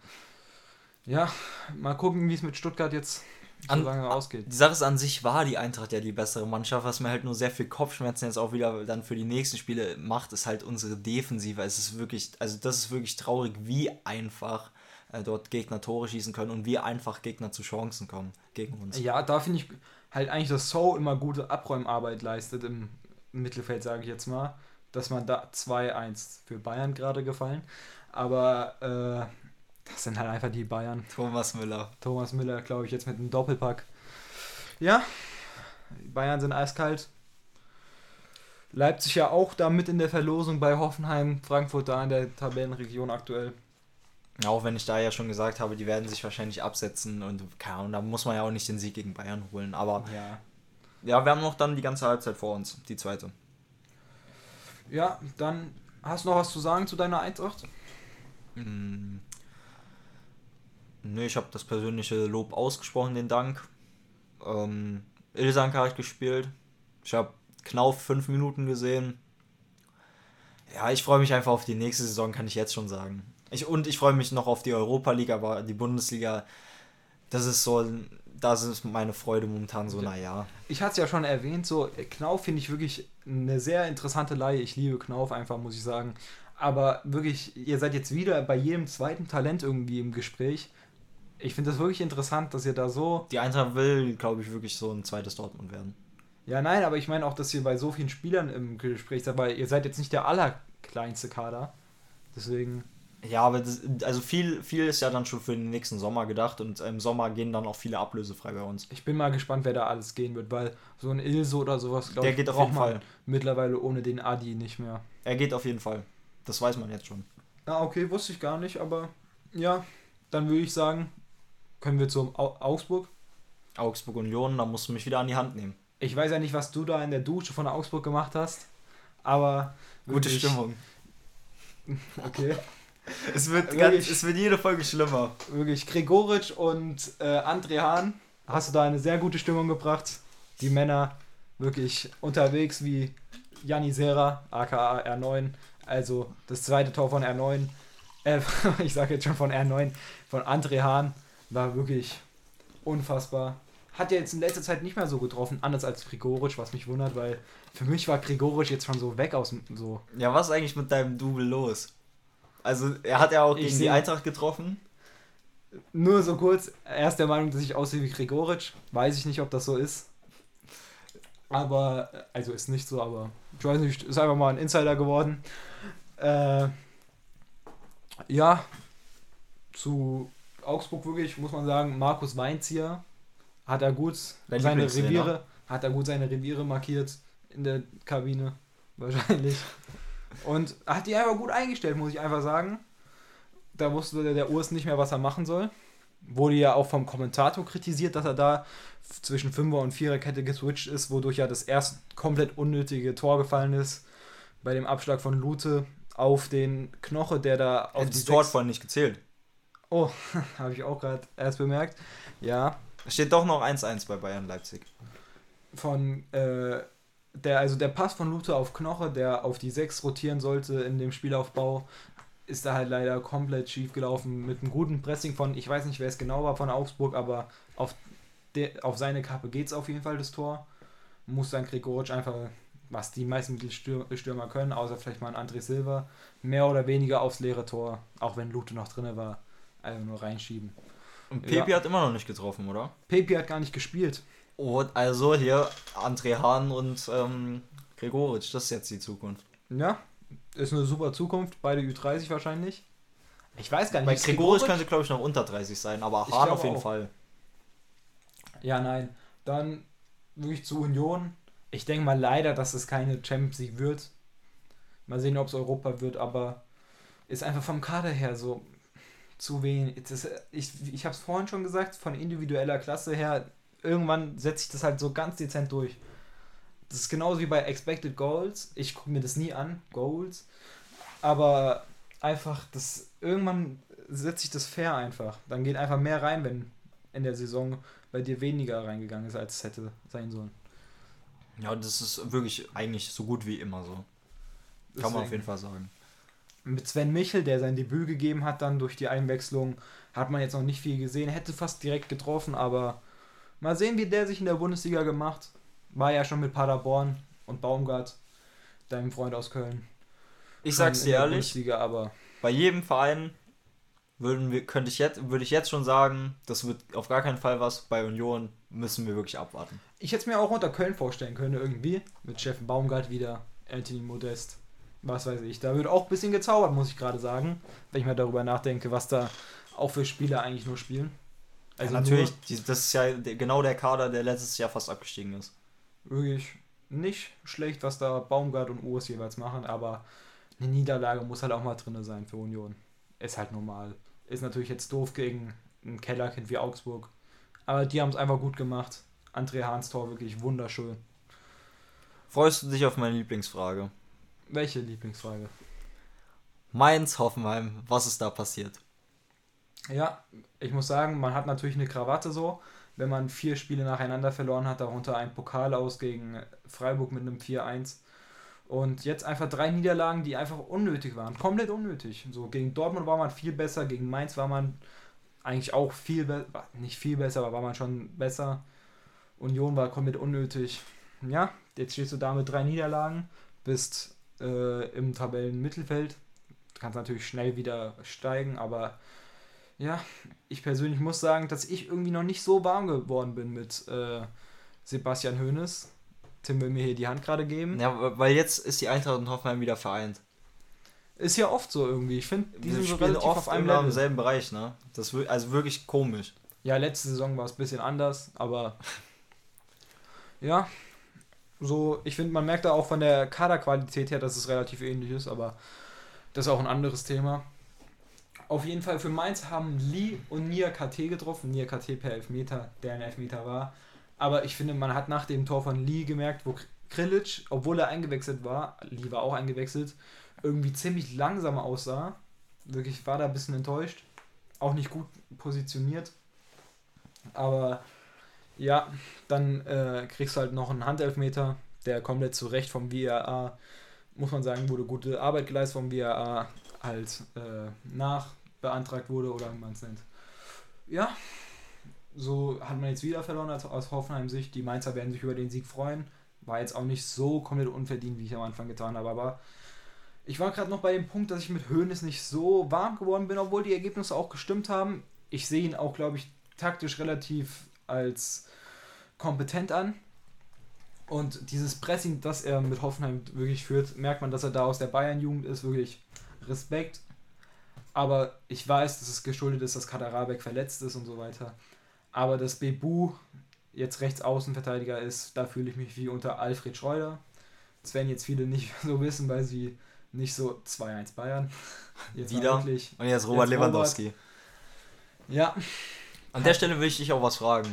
ja, mal gucken, wie es mit Stuttgart jetzt so An- lange ausgeht. Die Sache ist an sich war die Eintracht ja die bessere Mannschaft, was mir halt nur sehr viel Kopfschmerzen jetzt auch wieder dann für die nächsten Spiele macht, ist halt unsere Defensive. Es ist wirklich, also das ist wirklich traurig, wie einfach äh, dort Gegner Tore schießen können und wie einfach Gegner zu Chancen kommen gegen uns. Ja, da finde ich halt eigentlich, dass So immer gute Abräumarbeit leistet im Mittelfeld, sage ich jetzt mal. Dass man da 2-1 für Bayern gerade gefallen. Aber äh, das sind halt einfach die Bayern. Thomas Müller. Thomas Müller, glaube ich, jetzt mit einem Doppelpack. Ja, die Bayern sind eiskalt. Leipzig ja auch da mit in der Verlosung bei Hoffenheim, Frankfurt da in der Tabellenregion aktuell. Auch wenn ich da ja schon gesagt habe, die werden sich wahrscheinlich absetzen und keine Ahnung, da muss man ja auch nicht den Sieg gegen Bayern holen. Aber Ja. ja, wir haben noch dann die ganze Halbzeit vor uns, die zweite. Ja, dann hast du noch was zu sagen zu deiner Eintracht? Mm. Nee, ich habe das persönliche Lob ausgesprochen, den Dank. Ähm, Ilsank habe ich gespielt. Ich habe Knauf fünf Minuten gesehen. Ja, ich freue mich einfach auf die nächste Saison, kann ich jetzt schon sagen. Ich, und ich freue mich noch auf die Europa League, aber die Bundesliga, das ist so, das ist meine Freude momentan so, naja. Ich hatte es ja schon erwähnt, so äh, Knauf finde ich wirklich eine sehr interessante Leihe. Ich liebe Knauf einfach, muss ich sagen. Aber wirklich, ihr seid jetzt wieder bei jedem zweiten Talent irgendwie im Gespräch. Ich finde das wirklich interessant, dass ihr da so Die Eintracht will, glaube ich, wirklich so ein zweites Dortmund werden. Ja, nein, aber ich meine auch, dass ihr bei so vielen Spielern im Gespräch seid, weil ihr seid jetzt nicht der allerkleinste Kader. Deswegen, Ja, aber das, also viel, viel ist ja dann schon für den nächsten Sommer gedacht und im Sommer gehen dann auch viele ablösefrei bei uns. ich bin mal gespannt, wer da alles gehen wird, weil so ein Ilso oder sowas, glaube ich, geht auf jeden Fall. mittlerweile ohne den Adi nicht mehr. Er geht auf jeden Fall. Das weiß man jetzt schon. Ah, okay, wusste ich gar nicht, aber ja, dann würde ich sagen, können wir zum Au Augsburg. Augsburg Union, da musst du mich wieder an die Hand nehmen. Ich weiß ja nicht, was du da in der Dusche von Augsburg gemacht hast, aber Gute Stimmung. Okay. Es wird, Wirklich? ganz, es wird jede Folge schlimmer. wirklich Gregoritsch und äh, André Hahn hast du da eine sehr gute Stimmung gebracht. Die Männer wirklich unterwegs wie Janni Serra, aka R9. Also das zweite Tor von R9. Äh, ich sage jetzt schon von R9, von André Hahn. War wirklich unfassbar. Hat ja jetzt in letzter Zeit nicht mehr so getroffen, anders als Gregoritsch, was mich wundert, weil für mich war Gregoritsch jetzt schon so weg aus dem. So. Ja, was ist eigentlich mit deinem Double los? Also, er hat ja auch Ich gegen die Eintracht getroffen. Nur so kurz, er ist der Meinung, dass ich aussehe wie Gregoritsch. Weiß ich nicht, ob das so ist. Aber, also ist nicht so, aber ich weiß nicht, ist einfach mal ein Insider geworden. Äh, ja, zu Augsburg wirklich, muss man sagen, Markus Weinzieher hat er gut Dein seine. Reviere, hat er gut seine Reviere markiert in der Kabine, wahrscheinlich. Und hat die einfach gut eingestellt, muss ich einfach sagen. Da wusste der, der Urs nicht mehr, was er machen soll. Wurde ja auch vom Kommentator kritisiert, dass er da zwischen Fünfer- und Viererkette geswitcht ist, wodurch ja das erst komplett unnötige Tor gefallen ist. Bei dem Abschlag von Lute auf den Knoche, der da auf das die Tor vorhin nicht gezählt. Oh, habe ich auch gerade erst bemerkt. Ja, Es steht doch noch 1-1 bei Bayern Leipzig. von äh, der, also der Pass von Lute auf Knoche, der auf die 6 rotieren sollte in dem Spielaufbau, ist da halt leider komplett schief gelaufen mit einem guten Pressing von, ich weiß nicht, wer es genau war von Augsburg, aber auf, der, auf seine Kappe geht es auf jeden Fall das Tor. Muss dann Gregoritsch einfach, was die meisten Mittelstür- Stürmer können, außer vielleicht mal ein André Silva, mehr oder weniger aufs leere Tor, auch wenn Lute noch drin war, einfach nur reinschieben. Und Ja. Pepi hat immer noch nicht getroffen, oder? Pepi hat gar nicht gespielt. Und also hier André Hahn und ähm, Gregoritsch, das ist jetzt die Zukunft. Ja, ist eine super Zukunft, beide Ü30 wahrscheinlich. Ich weiß gar nicht. Bei Gregoritsch könnte, glaube ich, noch unter 30 sein, aber Hahn auf jeden auch. Fall. Ja, nein. Dann wirklich zu Union. Ich denke mal leider, dass es keine Champions League wird. Mal sehen, ob es Europa wird, aber ist einfach vom Kader her so zu wenig. Ich ich habe es vorhin schon gesagt, von individueller Klasse her, irgendwann setzt sich das halt so ganz dezent durch. Das ist genauso wie bei Expected Goals. Ich gucke mir das nie an, Goals. Aber einfach, das irgendwann setzt sich das fair einfach. Dann geht einfach mehr rein, wenn in der Saison bei dir weniger reingegangen ist, als es hätte sein sollen. Ja, das ist wirklich eigentlich so gut wie immer so. Kann man auf Deswegen. jeden Fall sagen. Mit Sven Michel, der sein Debüt gegeben hat, dann durch die Einwechslung, hat man jetzt noch nicht viel gesehen. Hätte fast direkt getroffen, aber mal sehen, wie der sich in der Bundesliga gemacht. War ja schon mit Paderborn und Baumgart, deinem Freund aus Köln. Ich sag's dir ehrlich, bei jedem Verein würden wir, könnte ich jetzt, würde ich jetzt schon sagen, das wird auf gar keinen Fall was. Bei Union müssen wir wirklich abwarten. ich hätte es mir auch unter Köln vorstellen können, irgendwie. Mit Steffen Baumgart wieder, Anthony Modest, was weiß ich. Da wird auch ein bisschen gezaubert, muss ich gerade sagen, wenn ich mal darüber nachdenke, was da auch für Spieler eigentlich nur spielen. Also natürlich, die, das ist ja genau der Kader, der letztes Jahr fast abgestiegen ist. wirklich nicht schlecht, was da Baumgart und Urs jeweils machen, aber eine Niederlage muss halt auch mal drin sein für Union. Ist halt normal. Ist natürlich jetzt doof gegen ein Kellerkind wie Augsburg. Aber die haben es einfach gut gemacht. André Hahns Tor wirklich wunderschön. Freust du dich auf meine Lieblingsfrage? Welche Lieblingsfrage? Mainz, Hoffenheim, was ist da passiert? Ja, ich muss sagen, man hat natürlich eine Krawatte so, wenn man vier Spiele nacheinander verloren hat, darunter ein Pokal aus gegen Freiburg mit einem 4-1. Und jetzt einfach drei Niederlagen, die einfach unnötig waren. Komplett unnötig. So gegen Dortmund war man viel besser, gegen Mainz war man eigentlich auch viel besser, nicht viel besser, aber war man schon besser. Union war komplett unnötig. Ja, jetzt stehst du da mit drei Niederlagen, bist äh, im Tabellenmittelfeld. Du kannst natürlich schnell wieder steigen, aber ja, ich persönlich muss sagen, dass ich irgendwie noch nicht so warm geworden bin mit äh, Sebastian Hoeneß. Tim will mir hier die Hand gerade geben. Ja, weil jetzt ist die Eintracht und Hoffenheim wieder vereint. Ist ja oft so irgendwie. Ich finde, die sind so spielen relativ oft auf einem im selben Bereich, ne? Das also wirklich komisch. Ja, letzte Saison war es ein bisschen anders, aber ja, so, ich finde, man merkt da auch von der Kaderqualität her, dass es relativ ähnlich ist, aber das ist auch ein anderes Thema. Auf jeden Fall für Mainz haben Lee und Nia KT getroffen. Nia KT per Elfmeter, der ein Elfmeter war. Aber ich finde, man hat nach dem Tor von Lee gemerkt, wo Krilic, obwohl er eingewechselt war, Lee war auch eingewechselt, irgendwie ziemlich langsam aussah. Wirklich war da ein bisschen enttäuscht. Auch nicht gut positioniert. Aber ja, dann äh, kriegst du halt noch einen Handelfmeter, der komplett zurecht vom VAR, muss man sagen, wurde gute Arbeit geleistet vom VAR, halt äh, nachbeantragt wurde oder wie man es nennt. Ja, so hat man jetzt wieder verloren als, aus Hoffenheim-Sicht. Die Mainzer werden sich über den Sieg freuen. War jetzt auch nicht so komplett unverdient, wie ich am Anfang getan habe, aber ich war gerade noch bei dem Punkt, dass ich mit Hoeneß nicht so warm geworden bin, obwohl die Ergebnisse auch gestimmt haben. Ich sehe ihn auch, glaube ich, taktisch relativ als kompetent an. Und dieses Pressing, das er mit Hoffenheim wirklich führt, merkt man, dass er da aus der Bayern-Jugend ist, wirklich Respekt. Aber ich weiß, dass es geschuldet ist, dass Kaderabek verletzt ist und so weiter. Aber dass Bebu jetzt Rechtsaußenverteidiger ist, da fühle ich mich wie unter Alfred Schreuder. Das werden jetzt viele nicht so wissen, weil sie nicht so 2-1 Bayern. Jetzt Wieder. Wirklich, Und jetzt Robert jetzt Lewandowski. Robert. Ja. An der Stelle will ich dich auch was fragen.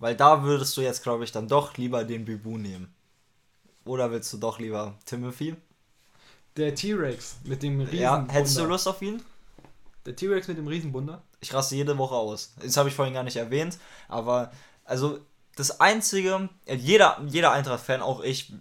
Weil da würdest du jetzt, glaube ich, dann doch lieber den Bibu nehmen. Oder willst du doch lieber Timothy? Der T-Rex mit dem Riesenbunder. Ja, hättest du Lust auf ihn? Der T-Rex mit dem Riesenbunder? Ich raste jede Woche aus. Das habe ich vorhin gar nicht erwähnt. Aber, also, das Einzige, jeder, jeder Eintracht-Fan, auch ich,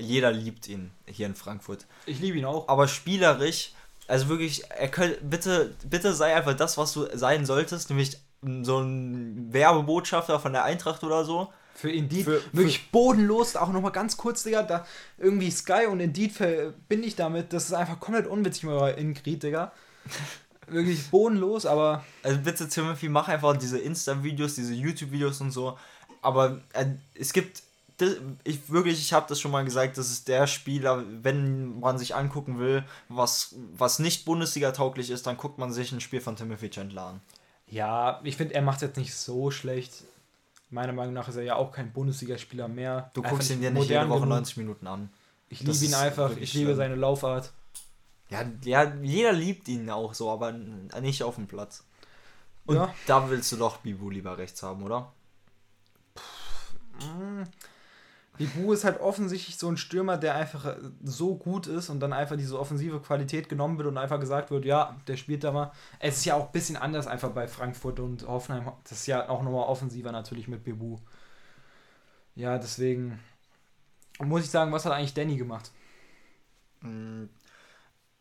jeder liebt ihn hier in Frankfurt. Ich liebe ihn auch. Aber spielerisch, also wirklich, er könnte, bitte, bitte sei einfach das, was du sein solltest, nämlich so ein Werbebotschafter von der Eintracht oder so. Für Indeed. Für, wirklich für bodenlos, auch nochmal ganz kurz, Digga, da irgendwie Sky und Indeed verbinde ich damit. Das ist einfach komplett unwitzig mit eurer Ingrid, Digga. wirklich bodenlos, aber. Also bitte, Timothy, mach einfach diese Insta-Videos, diese YouTube-Videos und so. Aber äh, es gibt. Ich wirklich, ich habe das schon mal gesagt, das ist der Spieler, wenn man sich angucken will, was, was nicht Bundesliga tauglich ist, dann guckt man sich ein Spiel von Timothy Chandler an. Ja, ich finde, er macht es jetzt nicht so schlecht. Meiner Meinung nach ist er ja auch kein Bundesligaspieler mehr. Du guckst ihn dir nicht jede Woche 90 Minuten an. Ich liebe ihn einfach, ich liebe schlimm. seine Laufart. Ja, ja, jeder liebt ihn auch so, aber nicht auf dem Platz. Und ja. da willst du doch Bibu lieber rechts haben, oder? Bibu ist halt offensichtlich so ein Stürmer, der einfach so gut ist und dann einfach diese offensive Qualität genommen wird und einfach gesagt wird, ja, der spielt da mal. Es ist ja auch ein bisschen anders einfach bei Frankfurt und Hoffenheim. Das ist ja auch nochmal offensiver natürlich mit Bibu. Ja, deswegen muss ich sagen, was hat eigentlich Danny gemacht? Hm,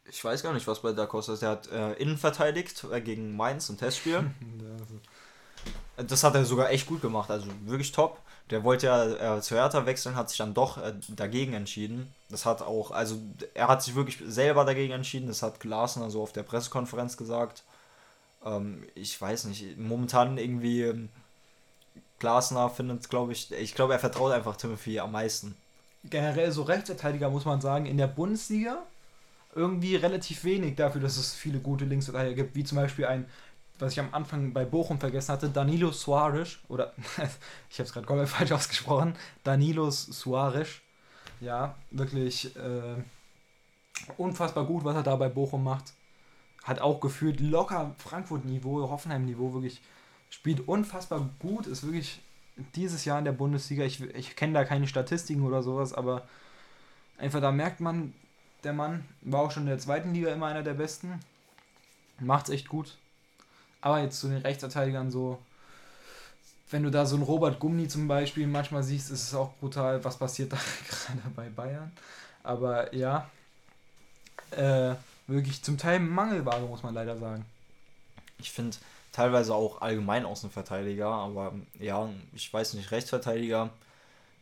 ich weiß gar nicht, was bei Da Costa ist. Der hat äh, innen verteidigt äh, gegen Mainz im Testspiel. das hat er sogar echt gut gemacht, also wirklich top. Der wollte ja äh, zu Hertha wechseln, hat sich dann doch äh, dagegen entschieden. Das hat auch, also er hat sich wirklich selber dagegen entschieden. Das hat Glasner so auf der Pressekonferenz gesagt. Ähm, ich weiß nicht, momentan irgendwie ähm, Glasner findet, glaube ich, ich glaube, er vertraut einfach Timothy am meisten. Generell so Rechtsverteidiger muss man sagen, in der Bundesliga irgendwie relativ wenig dafür, dass es viele gute Linksverteidiger gibt, wie zum Beispiel ein was ich am Anfang bei Bochum vergessen hatte, Danilo Suarez, oder ich habe es gerade komplett falsch ausgesprochen, Danilo Suarez, ja, wirklich äh, unfassbar gut, was er da bei Bochum macht. Hat auch gefühlt locker Frankfurt-Niveau, Hoffenheim-Niveau, wirklich spielt unfassbar gut, ist wirklich dieses Jahr in der Bundesliga, ich, ich kenne da keine Statistiken oder sowas, aber einfach da merkt man, der Mann war auch schon in der zweiten Liga immer einer der besten, macht's echt gut aber jetzt zu den Rechtsverteidigern so, wenn du da so einen Robert Gumni zum Beispiel manchmal siehst, ist es auch brutal, was passiert da gerade bei Bayern. Aber ja, äh, wirklich zum Teil Mangelware, muss man leider sagen. Ich finde teilweise auch allgemein Außenverteidiger, aber ja, ich weiß nicht, Rechtsverteidiger.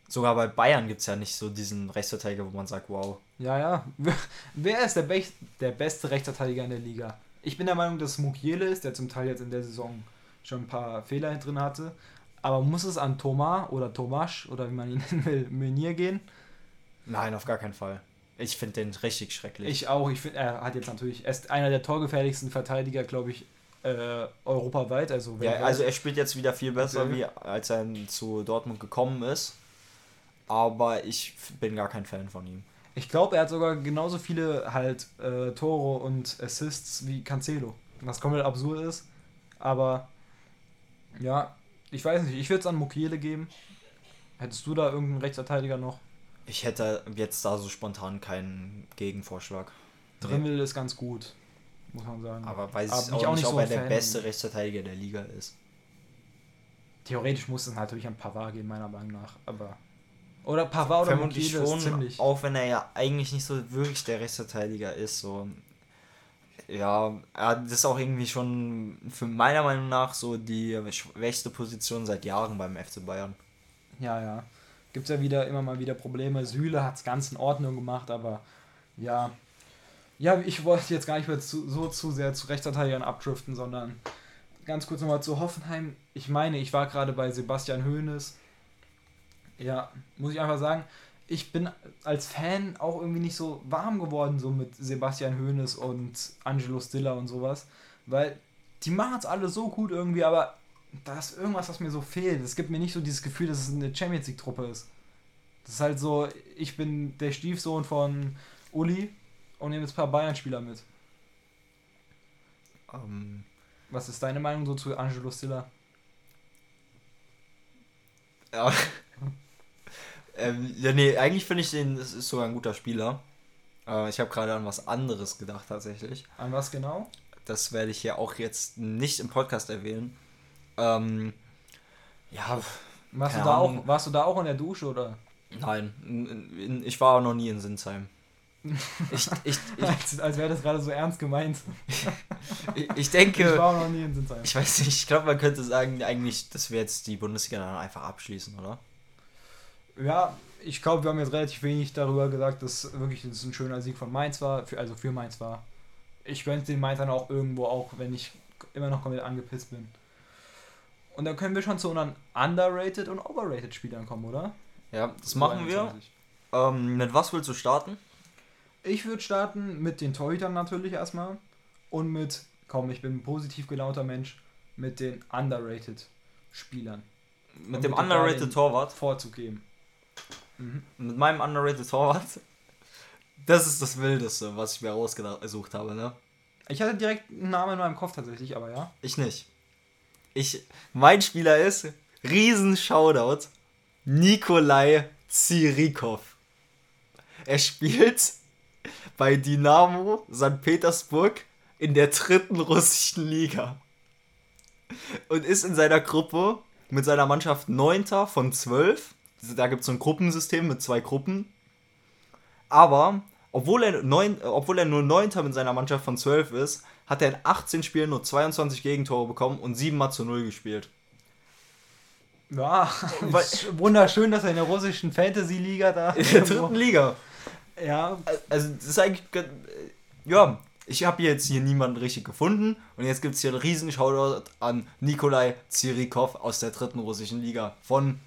Sogar bei Bayern gibt es ja nicht so diesen Rechtsverteidiger, wo man sagt, wow. Ja, ja. Wer ist der, Be der beste Rechtsverteidiger in der Liga? Ich bin der Meinung, dass Mukiele ist, der zum Teil jetzt in der Saison schon ein paar Fehler drin hatte. Aber muss es an Thomas oder Tomasch oder wie man ihn nennen will, Meunier gehen? Nein, auf gar keinen Fall. Ich finde den richtig schrecklich. Ich auch. Ich finde, er hat jetzt natürlich, er ist einer der torgefährlichsten Verteidiger, glaube ich, äh, europaweit. Also, ja, also er spielt jetzt wieder viel besser, okay. wie als er zu Dortmund gekommen ist. Aber ich bin gar kein Fan von ihm. Ich glaube, er hat sogar genauso viele halt äh, Tore und Assists wie Cancelo. Was komplett absurd ist. Aber ja, ich weiß nicht. Ich würde es an Mukiele geben. Hättest du da irgendeinen Rechtsverteidiger noch? Ich hätte jetzt da so spontan keinen Gegenvorschlag. Drimmel nee. ist ganz gut, muss man sagen. Aber weiß Aber ich auch, nicht, ob so er der beste Rechtsverteidiger der Liga ist. Theoretisch muss es natürlich an Pavard gehen, meiner Meinung nach. Aber oder Pavard oder Vermutlich schon, ziemlich. Auch wenn er ja eigentlich nicht so wirklich der Rechtsverteidiger ist. So. Ja, das ist auch irgendwie schon für meiner Meinung nach so die schwächste Position seit Jahren beim FC Bayern. Ja, ja. Gibt es ja wieder immer mal wieder Probleme. Süle hat es ganz in Ordnung gemacht, aber ja. Ja, ich wollte jetzt gar nicht mehr zu, so zu sehr zu Rechtsverteidigern abdriften, sondern ganz kurz nochmal zu Hoffenheim. Ich meine, ich war gerade bei Sebastian Hoeneß ja, muss ich einfach sagen, ich bin als Fan auch irgendwie nicht so warm geworden, so mit Sebastian Hoeneß und Angelo Stiller und sowas, weil die machen es alle so gut irgendwie, aber da ist irgendwas, was mir so fehlt. Es gibt mir nicht so dieses Gefühl, dass es eine Champions League-Truppe ist. Das ist halt so, ich bin der Stiefsohn von Uli und nehme jetzt ein paar Bayern-Spieler mit. Ähm, Was ist deine Meinung so zu Angelo Stiller? ja. Ähm, ja, nee, eigentlich finde ich den, das ist sogar ein guter Spieler. Äh, ich habe gerade an was anderes gedacht tatsächlich. An was genau? Das werde ich hier auch jetzt nicht im Podcast erwähnen. Ähm, ja, Warst du, da Ahnung. auch, warst du da auch in der Dusche oder? nein, in, in, ich war noch nie in Sinsheim. Ich, ich, ich, als als wäre das gerade so ernst gemeint. ich, ich Ich denke, war auch noch nie in Sinsheim. ich weiß nicht, ich glaube, man könnte sagen, eigentlich, dass wir jetzt die Bundesliga dann einfach abschließen, oder? Ja, ich glaube, wir haben jetzt relativ wenig darüber gesagt, dass wirklich das ein schöner Sieg von Mainz war, für, also für Mainz war. Ich gönn's den Mainzern auch irgendwo, auch wenn ich immer noch komplett angepisst bin. Und dann können wir schon zu unseren underrated und overrated Spielern kommen, oder? Ja, das machen wir. Ähm, mit was willst du starten? Ich würde starten mit den Torhütern natürlich erstmal und mit, komm, ich bin ein positiv gelaunter Mensch, mit den underrated Spielern. Mit dem mit underrated Torwart. Vorzug geben. Mhm. Mit meinem underrated Torwart. Das ist das Wildeste, was ich mir rausgesucht habe, ne? Ich hatte direkt einen Namen in meinem Kopf tatsächlich, aber ja. Ich nicht. Ich, mein Spieler ist, riesen Shoutout, Nikolai Zirikov. Er spielt bei Dynamo St. Petersburg in der dritten russischen Liga. Und ist in seiner Gruppe mit seiner Mannschaft Neunter von zwölf. Da gibt es so ein Gruppensystem mit zwei Gruppen. Aber, obwohl er, neun, obwohl er nur Neunter mit seiner Mannschaft von zwölf ist, hat er in 18 Spielen nur 22 Gegentore bekommen und 7 mal zu 0 gespielt. Ja, Weil- ist wunderschön, dass er in der russischen Fantasy-Liga da. In der dritten Liga. ja, Also, das ist eigentlich. Ja, ich habe jetzt hier niemanden richtig gefunden und jetzt gibt es hier einen riesen Shoutout an Nikolai Zirikov aus der dritten russischen Liga von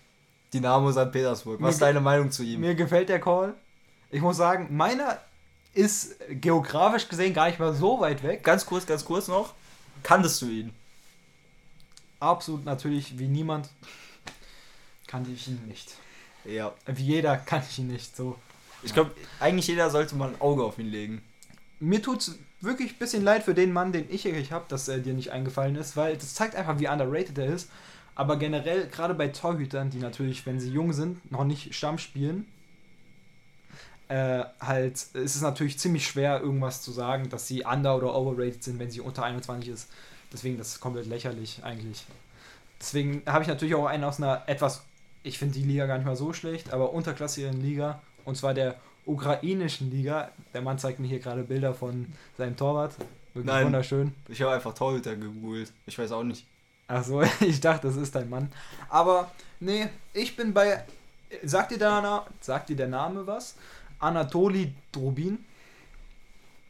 Dynamo St. Petersburg. Was ist deine Meinung zu ihm? mir gefällt der Call. Ich muss sagen, meiner ist geografisch gesehen gar nicht mal so weit weg. Ganz kurz, ganz kurz noch. Kanntest du ihn? Absolut natürlich wie niemand kannte ich ihn nicht. Ja. Wie jeder kannte ich ihn nicht. So. Ich glaube, eigentlich jeder sollte mal ein Auge auf ihn legen. Mir tut's wirklich ein bisschen leid für den Mann, den ich hier habe, dass er dir nicht eingefallen ist, weil das zeigt einfach, wie underrated er ist. Aber generell, gerade bei Torhütern, die natürlich, wenn sie jung sind, noch nicht Stamm spielen, äh, halt, ist es natürlich ziemlich schwer, irgendwas zu sagen, dass sie under- oder overrated sind, wenn sie unter 21 ist. Deswegen, das ist komplett lächerlich eigentlich. Deswegen habe ich natürlich auch einen aus einer etwas, ich finde die Liga gar nicht mal so schlecht, aber unterklassigeren Liga, und zwar der ukrainischen Liga. Der Mann zeigt mir hier gerade Bilder von seinem Torwart. Wirklich Nein. wunderschön. Ich habe einfach Torhüter gegoogelt. Ich weiß auch nicht. Achso, ich dachte, das ist dein Mann. Aber, nee, ich bin bei. Sagt dir der, Na sagt dir der Name was? Anatoli Drubin.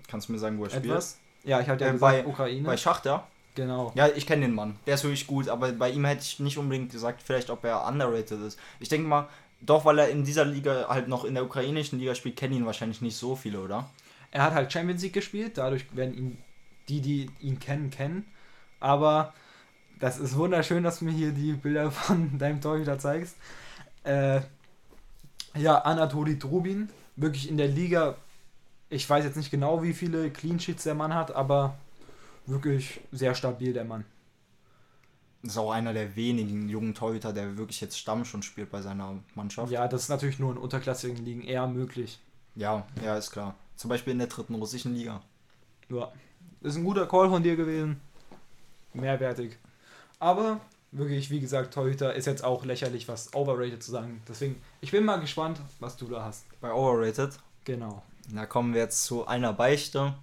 Kannst du mir sagen, wo er spielt? Etwas? Ja, ich hatte ja Äh, gesagt, bei- Ukraine. Bei Schachter? genau. Ja, ich kenne den Mann. Der ist wirklich gut, aber bei ihm hätte ich nicht unbedingt gesagt, vielleicht ob er underrated ist. Ich denke mal, doch, weil er in dieser Liga halt noch in der ukrainischen Liga spielt, kennen ihn wahrscheinlich nicht so viele, oder? Er hat halt Champions League gespielt, dadurch werden ihn die, die ihn kennen, kennen. Aber das ist wunderschön, dass du mir hier die Bilder von deinem Torhüter zeigst. Äh, ja, Anatoli Drubin, wirklich in der Liga, ich weiß jetzt nicht genau, wie viele Clean Sheets der Mann hat, aber wirklich sehr stabil, der Mann. Das ist auch einer der wenigen jungen Torhüter, der wirklich jetzt Stamm schon spielt bei seiner Mannschaft. Ja, das ist natürlich nur in unterklassigen Ligen eher möglich. ja, ja, ist klar. Zum Beispiel in der dritten russischen Liga. Ja, ist ein guter Call von dir gewesen. Mehrwertig. Aber wirklich, wie gesagt, Torhüter ist jetzt auch lächerlich, was overrated zu sagen. Deswegen, ich bin mal gespannt, was du da hast. Bei Overrated. Genau. Da kommen wir jetzt zu einer Beichte.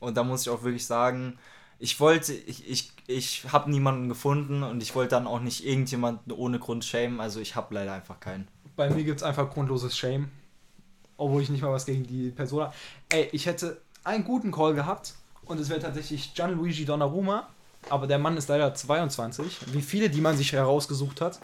Und da muss ich auch wirklich sagen, ich wollte, ich, ich, ich habe niemanden gefunden und ich wollte dann auch nicht irgendjemanden ohne Grund schämen. Also ich habe leider einfach keinen. Bei mir gibt es einfach grundloses Shame. Obwohl ich nicht mal was gegen die Person habe. Ey, ich hätte einen guten Call gehabt und es wäre tatsächlich Gianluigi Donnarumma. Aber der Mann ist leider 22. Wie viele, die man sich herausgesucht hat.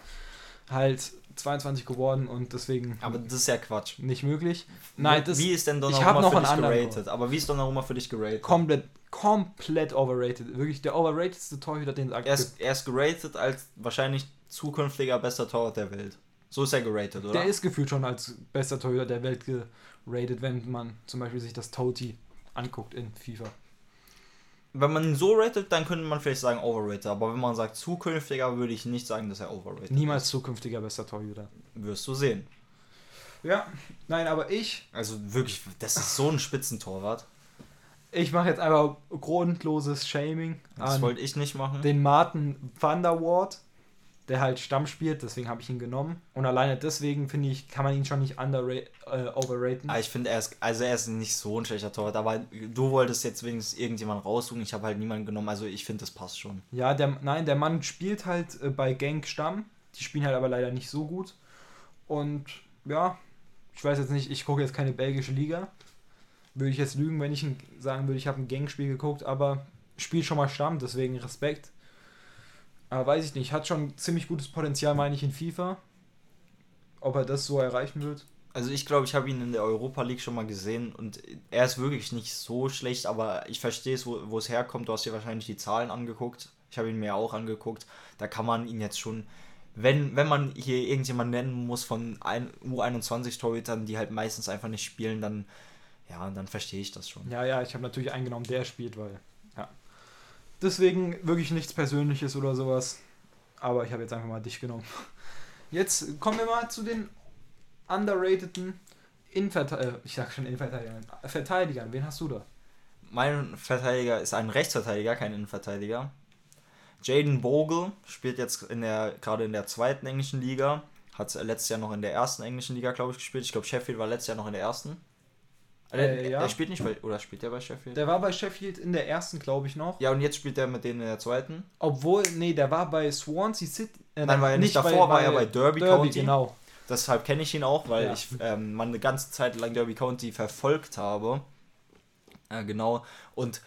Halt, 22 geworden und deswegen Aber das ist ja Quatsch. nicht möglich. Nein, das wie ist denn ich hab Donnarumma noch für dich anderen geratet? Aber wie ist Donnarumma für dich geratet? komplett, komplett overrated. Wirklich der overratedste Torhüter, den es aktuell ist, er ist geratet als wahrscheinlich zukünftiger bester Torwart der Welt. So ist er geratet, oder? Der ist gefühlt schon als bester Torhüter der Welt geratet, wenn man zum Beispiel sich das Toti anguckt in FIFA. Wenn man ihn so ratet, dann könnte man vielleicht sagen overrated. Aber wenn man sagt zukünftiger, würde ich nicht sagen, dass er overrated Niemals zukünftiger bester Torhüter. ist. Wirst du sehen. Ja, nein, aber ich, Also wirklich, das ist so ein Spitzentorwart. ich mache jetzt einfach grundloses Shaming Das wollte ich nicht machen. den Martin van der halt Stamm spielt, deswegen habe ich ihn genommen. Und alleine deswegen finde ich, kann man ihn schon nicht underra- äh, overraten. Ah, ich finde, er ist, also er ist nicht so ein schlechter Torwart, aber du wolltest jetzt wenigstens irgendjemanden raussuchen. Ich habe halt niemanden genommen, also ich finde, das passt schon. Ja, der, nein, der Mann spielt halt äh, bei Genk Stamm. Die spielen halt aber leider nicht so gut. Und ja, ich weiß jetzt nicht, ich gucke jetzt keine belgische Liga. Würde ich jetzt lügen, wenn ich sagen würde, ich habe ein Genk-Spiel geguckt, aber spielt schon mal Stamm, deswegen Respekt. Aber weiß ich nicht, hat schon ziemlich gutes Potenzial, meine ich, in FIFA. Ob er das so erreichen wird. Also ich glaube, ich habe ihn in der Europa League schon mal gesehen und er ist wirklich nicht so schlecht, aber ich verstehe es, wo, es herkommt. Du hast dir wahrscheinlich die Zahlen angeguckt. Ich habe ihn mir auch angeguckt. Da kann man ihn jetzt schon, wenn, wenn man hier irgendjemanden nennen muss von ein, U21-Torhütern, die halt meistens einfach nicht spielen, dann, ja, dann verstehe ich das schon. Ja, ja, ich habe natürlich eingenommen, der spielt, weil. Deswegen wirklich nichts Persönliches oder sowas. Aber ich habe jetzt einfach mal dich genommen. Jetzt kommen wir mal zu den underrateden Innenverteidigern. Äh, ich sag schon Innenverteidigern. Verteidigern. Wen hast du da? Mein Verteidiger ist ein Rechtsverteidiger, kein Innenverteidiger. Jaden Bogle spielt jetzt in der, gerade in der zweiten englischen Liga. Hat letztes Jahr noch in der ersten englischen Liga, glaube ich, gespielt. Ich glaube, Sheffield war letztes Jahr noch in der ersten. Äh, er, ja. er spielt nicht bei, oder spielt er bei Sheffield? Der war bei Sheffield in der ersten, glaube ich, noch. ja, und jetzt spielt er mit denen in der zweiten. Obwohl, nee, der war bei Swansea City. Äh, Nein, war er nicht. Davor war er bei Derby County. genau. Deshalb kenne ich ihn auch, weil Ja. ich ähm, mal eine ganze Zeit lang Derby County verfolgt habe. Äh, genau. Und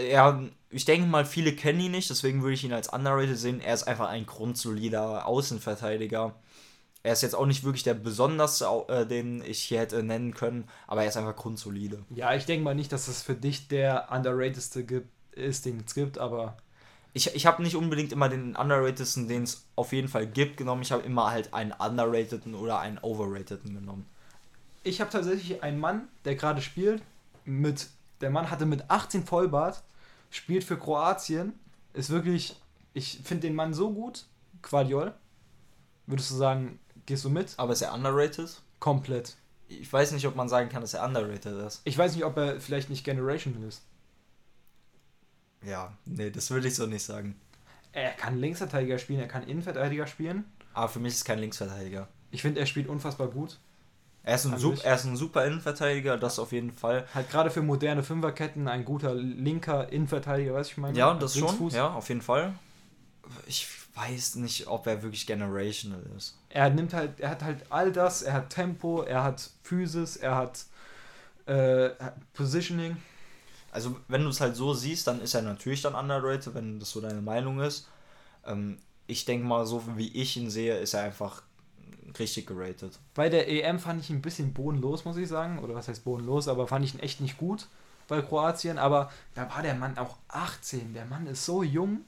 ja, ich denke mal, viele kennen ihn nicht, deswegen würde ich ihn als underrated sehen. Er ist einfach ein grundsolider Außenverteidiger. Er ist jetzt auch nicht wirklich der besonderste, äh, den ich hier hätte nennen können, aber er ist einfach grundsolide. Ja, ich denke mal nicht, dass es für dich der underratedste gibt, ist, den es gibt, aber Ich, ich habe nicht unbedingt immer den underratedsten, den es auf jeden Fall gibt, genommen. Ich habe immer halt einen underrateden oder einen overrateden genommen. Ich habe tatsächlich einen Mann, der gerade spielt. Mit, der Mann hatte mit 18 Vollbart, spielt für Kroatien. Ist wirklich, ich finde den Mann so gut. Quadiol. Würdest du sagen, gehst du mit? Aber ist er underrated? Komplett. Ich weiß nicht, ob man sagen kann, dass er underrated ist. Ich weiß nicht, ob er vielleicht nicht Generational ist. Ja, nee, das würde ich so nicht sagen. Er kann Linksverteidiger spielen, er kann Innenverteidiger spielen. Aber für mich ist kein Linksverteidiger. Ich finde, er spielt unfassbar gut. Er ist, ein An sup, sich. er ist ein super Innenverteidiger, das auf jeden Fall. Halt gerade für moderne Fünferketten ein guter linker Innenverteidiger, weißt du, ich meine? Ja, das schon. Ja, auf jeden Fall. Ich weiß nicht, ob er wirklich generational ist. Er nimmt halt, er hat halt all das, er hat Tempo, er hat Physis, er hat äh, Positioning. Also, wenn du es halt so siehst, dann ist er natürlich dann underrated, wenn das so deine Meinung ist. Ähm, ich denke mal, so wie ich ihn sehe, ist er einfach richtig geratet. Bei der EM fand ich ihn ein bisschen bodenlos, muss ich sagen. Oder was heißt bodenlos, aber fand ich ihn echt nicht gut bei Kroatien. Aber da war der Mann auch 18. Der Mann ist so jung.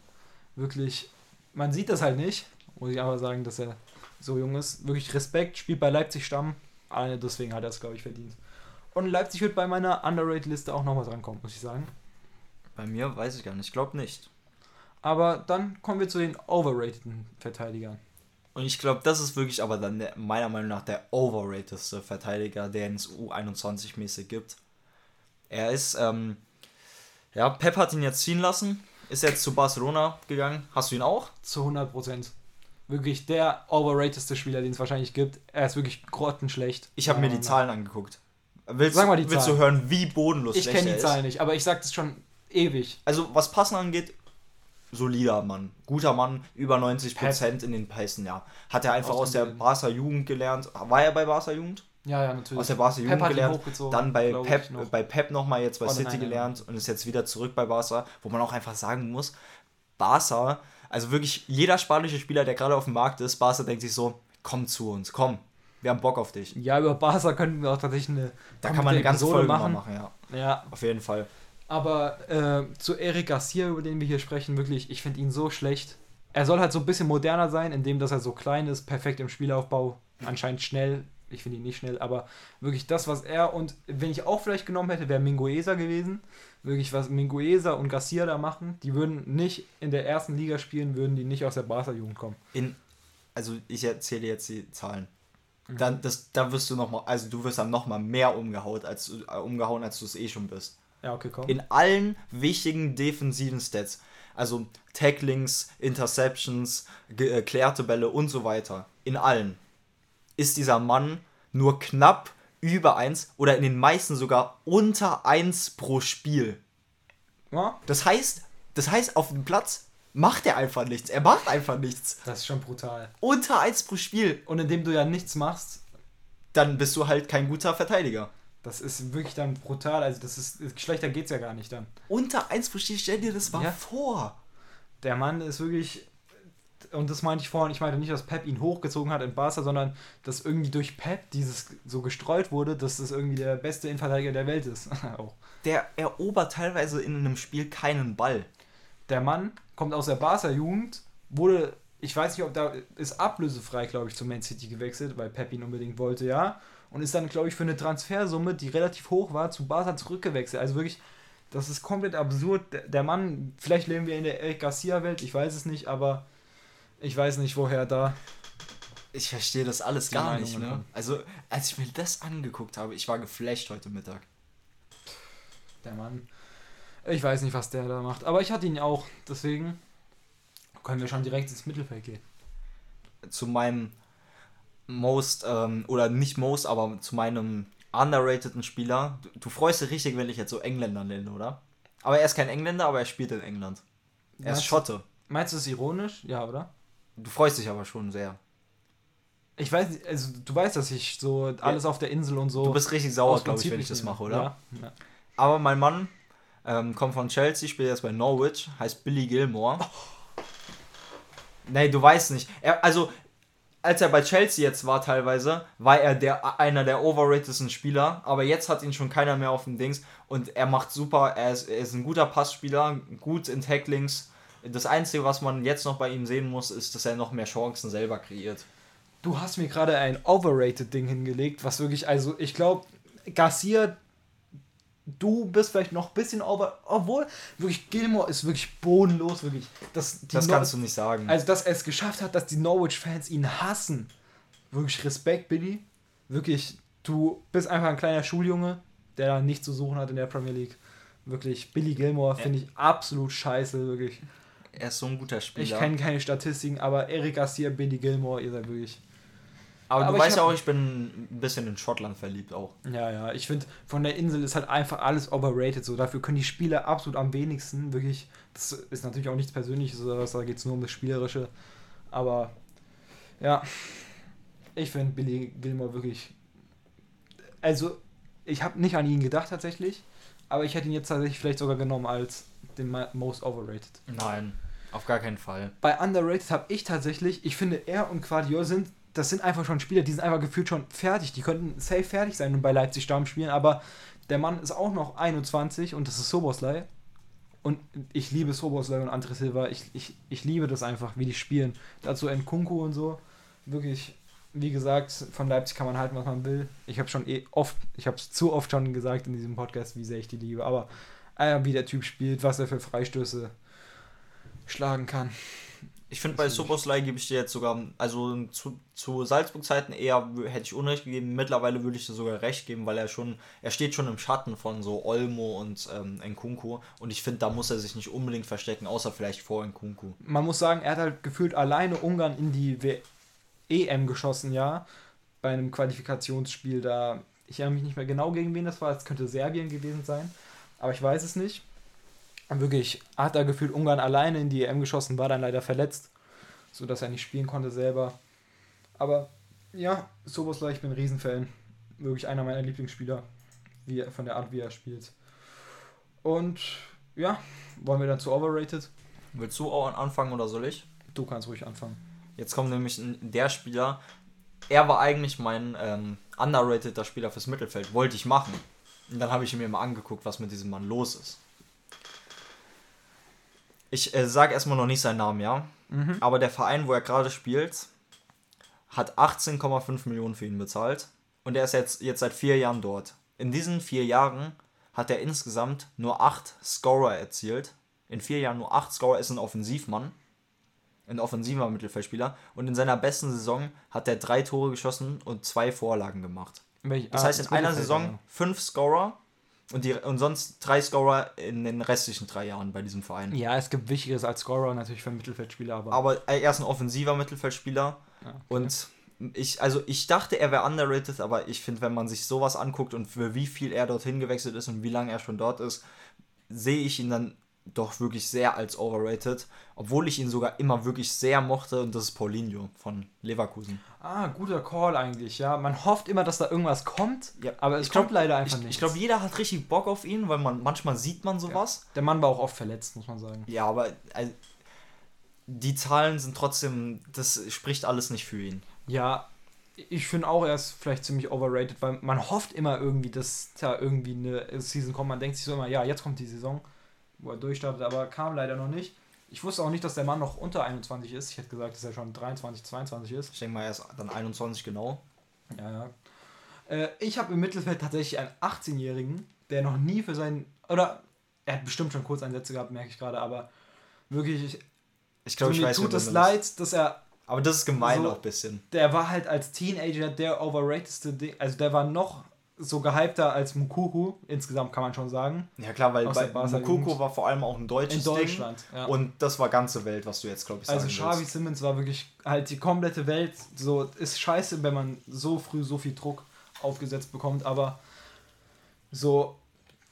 Wirklich, man sieht das halt nicht. Muss ich aber sagen, dass er so jung ist. Wirklich Respekt, spielt bei Leipzig Stamm. Alleine deswegen hat er es, glaube ich, verdient. Und Leipzig wird bei meiner Underrated-Liste auch nochmal drankommen, muss ich sagen. Bei mir weiß ich gar nicht. Ich glaube nicht. Aber dann kommen wir zu den overrateden Verteidigern. Und ich glaube, das ist wirklich aber dann der, meiner Meinung nach der overratedste Verteidiger, den es U21-mäßig gibt. Er ist, ähm, ja, Pep hat ihn jetzt ziehen lassen, ist jetzt zu Barcelona gegangen. Hast du ihn auch? Zu 100 Prozent. Wirklich der overratedste Spieler, den es wahrscheinlich gibt. Er ist wirklich grottenschlecht. Ich habe mir die Zahlen angeguckt. Willst, Sag mal die willst du Zahlen. hören, wie bodenlos Ich kenne die? Zahlen nicht, aber ich sag das schon ewig. Also, was Passen angeht, solider Mann. Guter Mann, über 90% in den Pässen, ja. Hat er einfach Aus der. Barca Jugend gelernt. War er bei Barca Jugend? Ja, ja, natürlich. Aus der Barca Jugend gelernt. Dann bei Pep, noch. bei Pep nochmal jetzt bei Oh, City nein, nein, nein. gelernt und ist jetzt wieder zurück bei Barca, wo man auch einfach sagen muss, Barca, also wirklich jeder spanische Spieler, der gerade auf dem Markt ist, Barca denkt sich so, komm zu uns, komm. Wir haben Bock auf dich. Ja, über Barca könnten wir auch tatsächlich eine. Da kann man eine ganze Folge machen. machen, ja. Ja, Auf jeden Fall. aber äh, zu Eric Garcia, über den wir hier sprechen, wirklich, ich finde ihn so schlecht. Er soll halt so ein bisschen moderner sein, indem dass er so klein ist, perfekt im Spielaufbau, anscheinend schnell. Ich finde ihn nicht schnell, aber wirklich das, was er und wenn ich auch vielleicht genommen hätte, wäre Mingueza gewesen. Wirklich, was Mingueza und Garcia da machen, die würden nicht in der ersten Liga spielen, würden die nicht aus der Barca-Jugend kommen. In, also ich erzähle jetzt die Zahlen. Dann, das, da wirst du noch mal, also du wirst dann noch mal mehr umgehauen, als du, äh, umgehauen, als du es eh schon bist. Ja, okay, komm. In allen wichtigen defensiven Stats, also Tacklings, Interceptions, geklärte Bälle und so weiter, in allen ist dieser Mann nur knapp über 1 oder in den meisten sogar unter 1 pro Spiel. ja, Das heißt, das heißt, auf dem Platz macht er einfach nichts. Er macht einfach nichts. das ist schon brutal. Unter 1 pro Spiel. Und indem du ja nichts machst, Dann bist du halt kein guter Verteidiger. das ist wirklich dann brutal. Also, das ist, schlechter geht's ja gar nicht dann. Unter 1 pro Spiel, stell dir das mal Ja. vor. Der Mann ist wirklich. Und das meinte ich vorhin, ich meinte nicht, dass Pep ihn hochgezogen hat in Barca, sondern dass irgendwie durch Pep dieses so gestreut wurde, dass das irgendwie der beste Innenverteidiger der Welt ist. Auch. Der erobert teilweise in einem Spiel keinen Ball. Der Mann kommt aus der Barca-Jugend, wurde, ich weiß nicht, ob da ist ablösefrei, glaube ich, zu Man City gewechselt, weil Pep ihn unbedingt wollte, ja. Und ist dann, glaube ich, für eine Transfersumme, die relativ hoch war, zu Barca zurückgewechselt. Also wirklich, das ist komplett absurd. Der, der Mann, vielleicht leben wir in der Eric Garcia-Welt, ich weiß es nicht, aber ich weiß nicht, woher da. Ich verstehe das alles gar Meinungen nicht, ne? kommen. Also, als ich mir das angeguckt habe, ich war geflasht heute Mittag. Der Mann. Ich weiß nicht, was der da macht. Aber ich hatte ihn auch. Deswegen können wir schon direkt ins Mittelfeld gehen. Zu meinem most, ähm, oder nicht most, aber zu meinem underrateden Spieler. Du, du freust dich richtig, wenn ich jetzt so Engländer nenne, oder? Aber er ist kein Engländer, aber er spielt in England. Er ist Meinst du- Schotte. Meinst du es ironisch? Ja, oder? Du freust dich aber schon sehr. Ich weiß nicht, also du weißt, dass ich so alles auf der Insel und so. Du bist richtig sauer, glaube ich, wenn ich das mache, oder? Ja. ja. Aber mein Mann ähm, kommt von Chelsea, spielt jetzt bei Norwich, heißt Billy Gilmore. Nee, du weißt nicht. Er, also, als er bei Chelsea jetzt war teilweise, war er der, einer der overratedsten Spieler, aber jetzt hat ihn schon keiner mehr auf dem Dings und er macht super, er ist, er ist ein guter Passspieler, gut in Tacklings. Das Einzige, was man jetzt noch bei ihm sehen muss, ist, dass er noch mehr Chancen selber kreiert. Du hast mir gerade ein Overrated-Ding hingelegt, was wirklich, also ich glaube, Garcia, du bist vielleicht noch ein bisschen over, obwohl wirklich Gilmore ist wirklich bodenlos, wirklich. Das, die Das Nor- kannst du nicht sagen. Also, dass er es geschafft hat, dass die Norwich-Fans ihn hassen. Wirklich Respekt, Billy. Wirklich, du bist einfach ein kleiner Schuljunge, der da nichts zu suchen hat in der Premier League. Wirklich, Billy Gilmore finde ich absolut scheiße, wirklich. Er ist so ein guter Spieler. Ich kenne keine Statistiken, aber Eric Garcia, Billy Gilmore, ihr seid wirklich. aber, aber du weißt ja auch, ich bin ein bisschen in Schottland verliebt auch. Ja, ja, ich finde, von der Insel ist halt einfach alles overrated. So, dafür können die Spieler absolut am wenigsten. Wirklich, das ist natürlich auch nichts Persönliches oder was, da geht es nur um das Spielerische. Aber ja, ich finde Billy Gilmore wirklich. Also, ich habe nicht an ihn gedacht tatsächlich, aber ich hätte ihn jetzt tatsächlich vielleicht sogar genommen als den most overrated. Nein, auf gar keinen Fall. Bei underrated habe ich tatsächlich, ich finde, er und Quadiol sind, das sind einfach schon Spieler, die sind einfach gefühlt schon fertig. Die könnten safe fertig sein und bei Leipzig Stamm spielen, aber der Mann ist auch noch 21 und das ist Soboslai. Und ich liebe Soboslai und André Silva. Ich, ich, ich liebe das einfach, wie die spielen. Dazu Nkunku und so. Wirklich, wie gesagt, von Leipzig kann man halten, was man will. Ich habe schon eh oft, ich habe es zu oft schon gesagt in diesem Podcast, wie sehr ich die liebe. Aber äh, wie der Typ spielt, was er für Freistöße schlagen kann. Ich finde, bei ich- Soboslai gebe ich dir jetzt sogar, also zu, zu Salzburg-Zeiten eher hätte ich Unrecht gegeben. Mittlerweile würde ich dir sogar recht geben, weil er schon, er steht schon im Schatten von so Olmo und ähm, Nkunku. Und ich finde, da muss er sich nicht unbedingt verstecken, außer vielleicht vor Nkunku. man muss sagen, er hat halt gefühlt alleine Ungarn in die w EM geschossen, ja. Bei einem Qualifikationsspiel da. Ich erinnere mich nicht mehr genau, gegen wen das war. Es könnte Serbien gewesen sein. Aber ich weiß es nicht. Wirklich hat er gefühlt Ungarn alleine in die EM geschossen, war dann leider verletzt, sodass er nicht spielen konnte selber. Aber ja, Soboslai, ich bin ein Riesenfan. Wirklich einer meiner Lieblingsspieler, wie von der Art, wie er spielt. Und ja, wollen wir dann zu Overrated? Willst du auch anfangen oder soll ich? Du kannst ruhig anfangen. Jetzt kommt nämlich der Spieler, er war eigentlich mein ähm, underrateder Spieler fürs Mittelfeld. Wollte ich machen. Und dann habe ich mir mal angeguckt, was mit diesem Mann los ist. Ich äh, sage erstmal noch nicht seinen Namen, ja. Aber der Verein, wo er gerade spielt, hat 18,5 Millionen für ihn bezahlt. Und er ist jetzt, jetzt seit vier Jahren dort. In diesen vier Jahren hat er insgesamt nur acht Scorer erzielt. In vier Jahren nur acht Scorer ist ein Offensivmann. Ein offensiver Mittelfeldspieler. Und in seiner besten Saison hat er drei Tore geschossen und zwei Vorlagen gemacht. Welch- Das ah, heißt, in einer Saison fünf Scorer und, die, und sonst drei Scorer in den restlichen drei Jahren bei diesem Verein. Ja, es gibt Wichtigeres als Scorer natürlich für einen Mittelfeldspieler, aber, Aber er ist ein offensiver Mittelfeldspieler. Ja, okay. Und ich, also ich dachte, er wäre underrated, aber ich finde, wenn man sich sowas anguckt und für wie viel er dorthin gewechselt ist und wie lange er schon dort ist, sehe ich ihn dann doch wirklich sehr als overrated, obwohl ich ihn sogar immer wirklich sehr mochte und das ist Paulinho von Leverkusen. Ah, guter Call eigentlich, ja. Man hofft immer, dass da irgendwas kommt, Ja, aber es ich glaub- kommt leider einfach Ich, nicht. ich glaube, jeder hat richtig Bock auf ihn, weil man manchmal sieht man sowas. der Mann war auch oft verletzt, muss man sagen. Ja, aber also, die Zahlen sind trotzdem, das spricht alles nicht für ihn. Ja, ich finde auch, er ist vielleicht ziemlich overrated, weil man hofft immer irgendwie, dass da irgendwie eine Season kommt. Man denkt sich so immer, ja, jetzt kommt die Saison, wo er durchstartet, aber kam leider noch nicht. Ich wusste auch nicht, dass der Mann noch unter 21 ist. Ich hätte gesagt, dass er schon 23, 22 ist. Ich denke mal, er ist dann 21 genau. Ja, ja. Äh, ich habe im Mittelfeld tatsächlich einen 18-Jährigen, der noch nie für seinen. Oder er hat bestimmt schon Kurzeinsätze gehabt, merke ich gerade, aber wirklich, ich, so, glaube, ich weiß, tut es meinst. leid, dass er. Aber das ist gemein So- auch ein bisschen. Der war halt als Teenager der overratedste Ding. Also der war noch so gehypter als Mukuku, insgesamt kann man schon sagen. Ja klar, weil bei Jugend. war vor allem auch ein deutsches In Deutschland. Ding. Ja. Und das war ganze Welt, was du jetzt, glaube ich, sagen also Xavi willst. Simmons war wirklich halt die komplette Welt. So ist scheiße, wenn man so früh so viel Druck aufgesetzt bekommt, aber so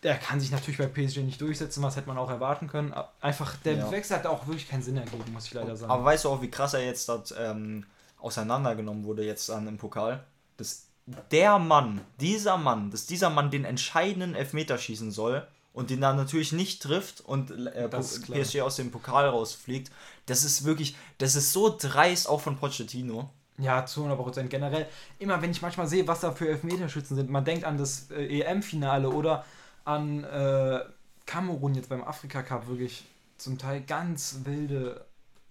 der kann sich natürlich bei PSG nicht durchsetzen, was hätte man auch erwarten können. Einfach der Ja. Wechsel hat auch wirklich keinen Sinn ergeben, muss ich leider sagen. Aber weißt du auch, wie krass er jetzt dort ähm, auseinandergenommen wurde jetzt dann im Pokal? Dass der Mann, dieser Mann, dass dieser Mann den entscheidenden Elfmeter schießen soll und den dann natürlich nicht trifft und äh. PSG aus dem Pokal rausfliegt, das ist wirklich, das ist so dreist auch von Pochettino. Ja, zu 100% generell. Immer wenn ich manchmal sehe, was da für Elfmeterschützen sind, man denkt an das äh, EM-Finale oder an äh, Kamerun jetzt beim Afrika-Cup, wirklich zum Teil ganz wilde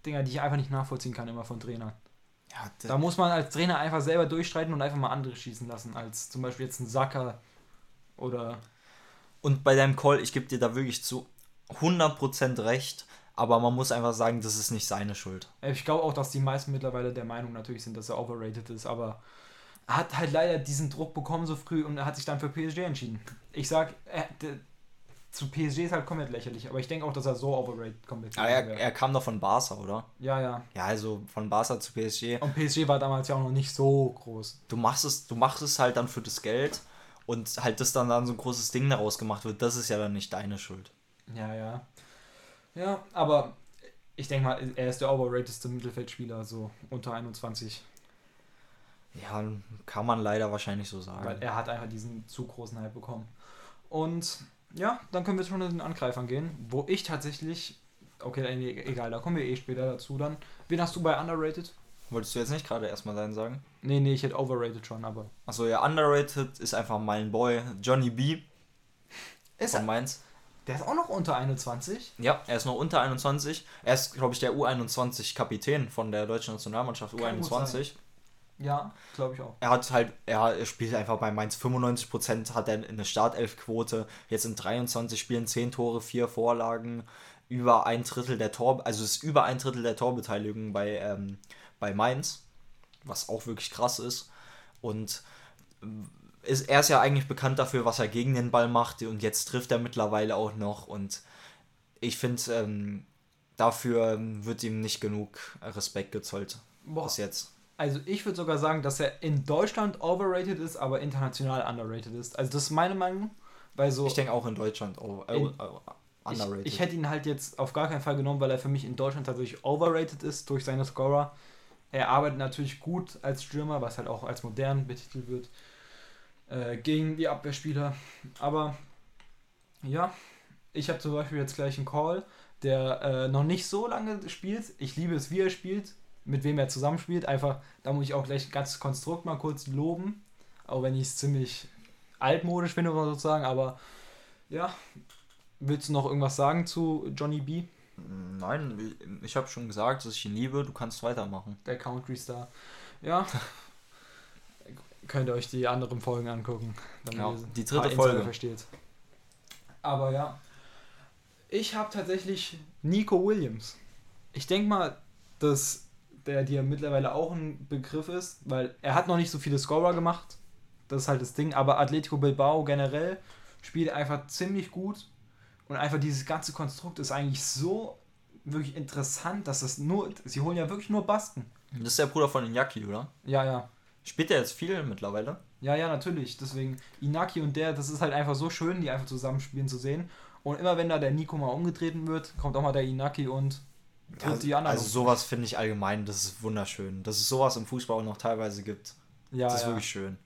Dinger, die ich einfach nicht nachvollziehen kann, immer von Trainern. Ja, Da muss man als Trainer einfach selber durchstreiten und einfach mal andere schießen lassen, als zum Beispiel jetzt ein Sacker oder. Und bei deinem Call, ich gebe dir da wirklich zu 100% recht, aber man muss einfach sagen, das ist nicht seine Schuld. Äh, Ich glaube auch, dass die meisten mittlerweile der Meinung natürlich sind, dass er overrated ist, aber er hat halt leider diesen Druck bekommen so früh und er hat sich dann für PSG entschieden. Ich sag, er, der, zu PSG ist halt komplett lächerlich, aber ich denke auch, dass er so overrated komplett Aber er, gewesen wäre. er kam doch von Barca, oder? Ja, ja. Ja, also von Barca zu PSG. Und PSG war damals ja auch noch nicht so groß. Du machst es, du machst es halt dann für das Geld und halt, dass dann, dann so ein großes Ding daraus gemacht wird, das ist ja dann nicht deine Schuld. Ja, ja. Ja, aber ich denke mal, er ist der overratedste Mittelfeldspieler, so unter 21. Ja, kann man leider wahrscheinlich so sagen. Weil er hat einfach diesen zu großen Hype bekommen. Und ja, dann können wir schon zu den Angreifern gehen, wo ich tatsächlich, okay, egal, da kommen wir eh später dazu dann. Wen hast du bei underrated? Wolltest du jetzt nicht gerade erstmal deinen sagen? Nee, nee, ich hätte overrated schon, aber. Achso, ja, underrated ist einfach mein Boy, Johnny B. Ist von er, Mainz. der ist auch noch unter 21. Ja, er ist noch unter 21. Er ist, glaube ich, der U21-Kapitän von der deutschen Nationalmannschaft Kann gut U21. Ja, glaube ich auch. Er hat halt, er, spielt einfach bei Mainz 95% hat er eine Startelfquote. Jetzt in 23 Spielen 10 Tore, 4 Vorlagen, über ein Drittel der Tor, also es ist über ein Drittel der Torbeteiligung bei, ähm, bei Mainz, was auch wirklich krass ist. Und ähm, ist, er ist ja eigentlich bekannt dafür, was er gegen den Ball macht und jetzt trifft er mittlerweile auch noch und ich finde, ähm, dafür ähm, wird ihm nicht genug Respekt gezollt Boah, bis jetzt. Also ich würde sogar sagen, dass er in Deutschland overrated ist, aber international underrated ist. Also das ist meine Meinung, weil so. Ich denke auch in Deutschland äh, In- äh, underrated. Ich, ich hätte ihn halt jetzt auf gar keinen Fall genommen, weil er für mich in Deutschland tatsächlich overrated ist durch seine Scorer. Er arbeitet natürlich gut als Stürmer, was halt auch als modern betitelt wird, äh, gegen die Abwehrspieler. Aber ja, ich habe zum Beispiel jetzt gleich einen Call, der äh, noch nicht so lange spielt. Ich liebe es, wie er spielt. Mit wem er zusammenspielt. Einfach, da muss ich auch gleich ganz Konstrukt mal kurz loben. Auch wenn ich es ziemlich altmodisch finde, sozusagen. Aber ja, willst du noch irgendwas sagen zu Johnny B? Nein, ich habe schon gesagt, dass ich ihn liebe. Du kannst weitermachen. Der Country Star. Ja. Könnt ihr euch die anderen Folgen angucken. Ja, die ein dritte Folge. versteht. Aber ja. Ich habe tatsächlich Nico Williams. Ich denke mal, dass der dir mittlerweile auch ein Begriff ist, weil er hat noch nicht so viele Scorer gemacht. Das ist halt das Ding. Aber Atletico Bilbao generell spielt einfach ziemlich gut. Und einfach dieses ganze Konstrukt ist eigentlich so wirklich interessant, dass es nur. Sie holen ja wirklich nur Basken. Das ist der Bruder von Iñaki, oder? Ja, ja. Spielt er jetzt viel mittlerweile? Ja, ja, natürlich. Deswegen, Inaki und der, das ist halt einfach so schön, die einfach zusammenspielen zu sehen. Und immer wenn da der Nico mal umgetreten wird, kommt auch mal der Inaki und tritt die anderen. also sowas finde ich allgemein, das ist wunderschön. Dass es sowas im Fußball auch noch teilweise gibt. ja, das ist ja. wirklich schön.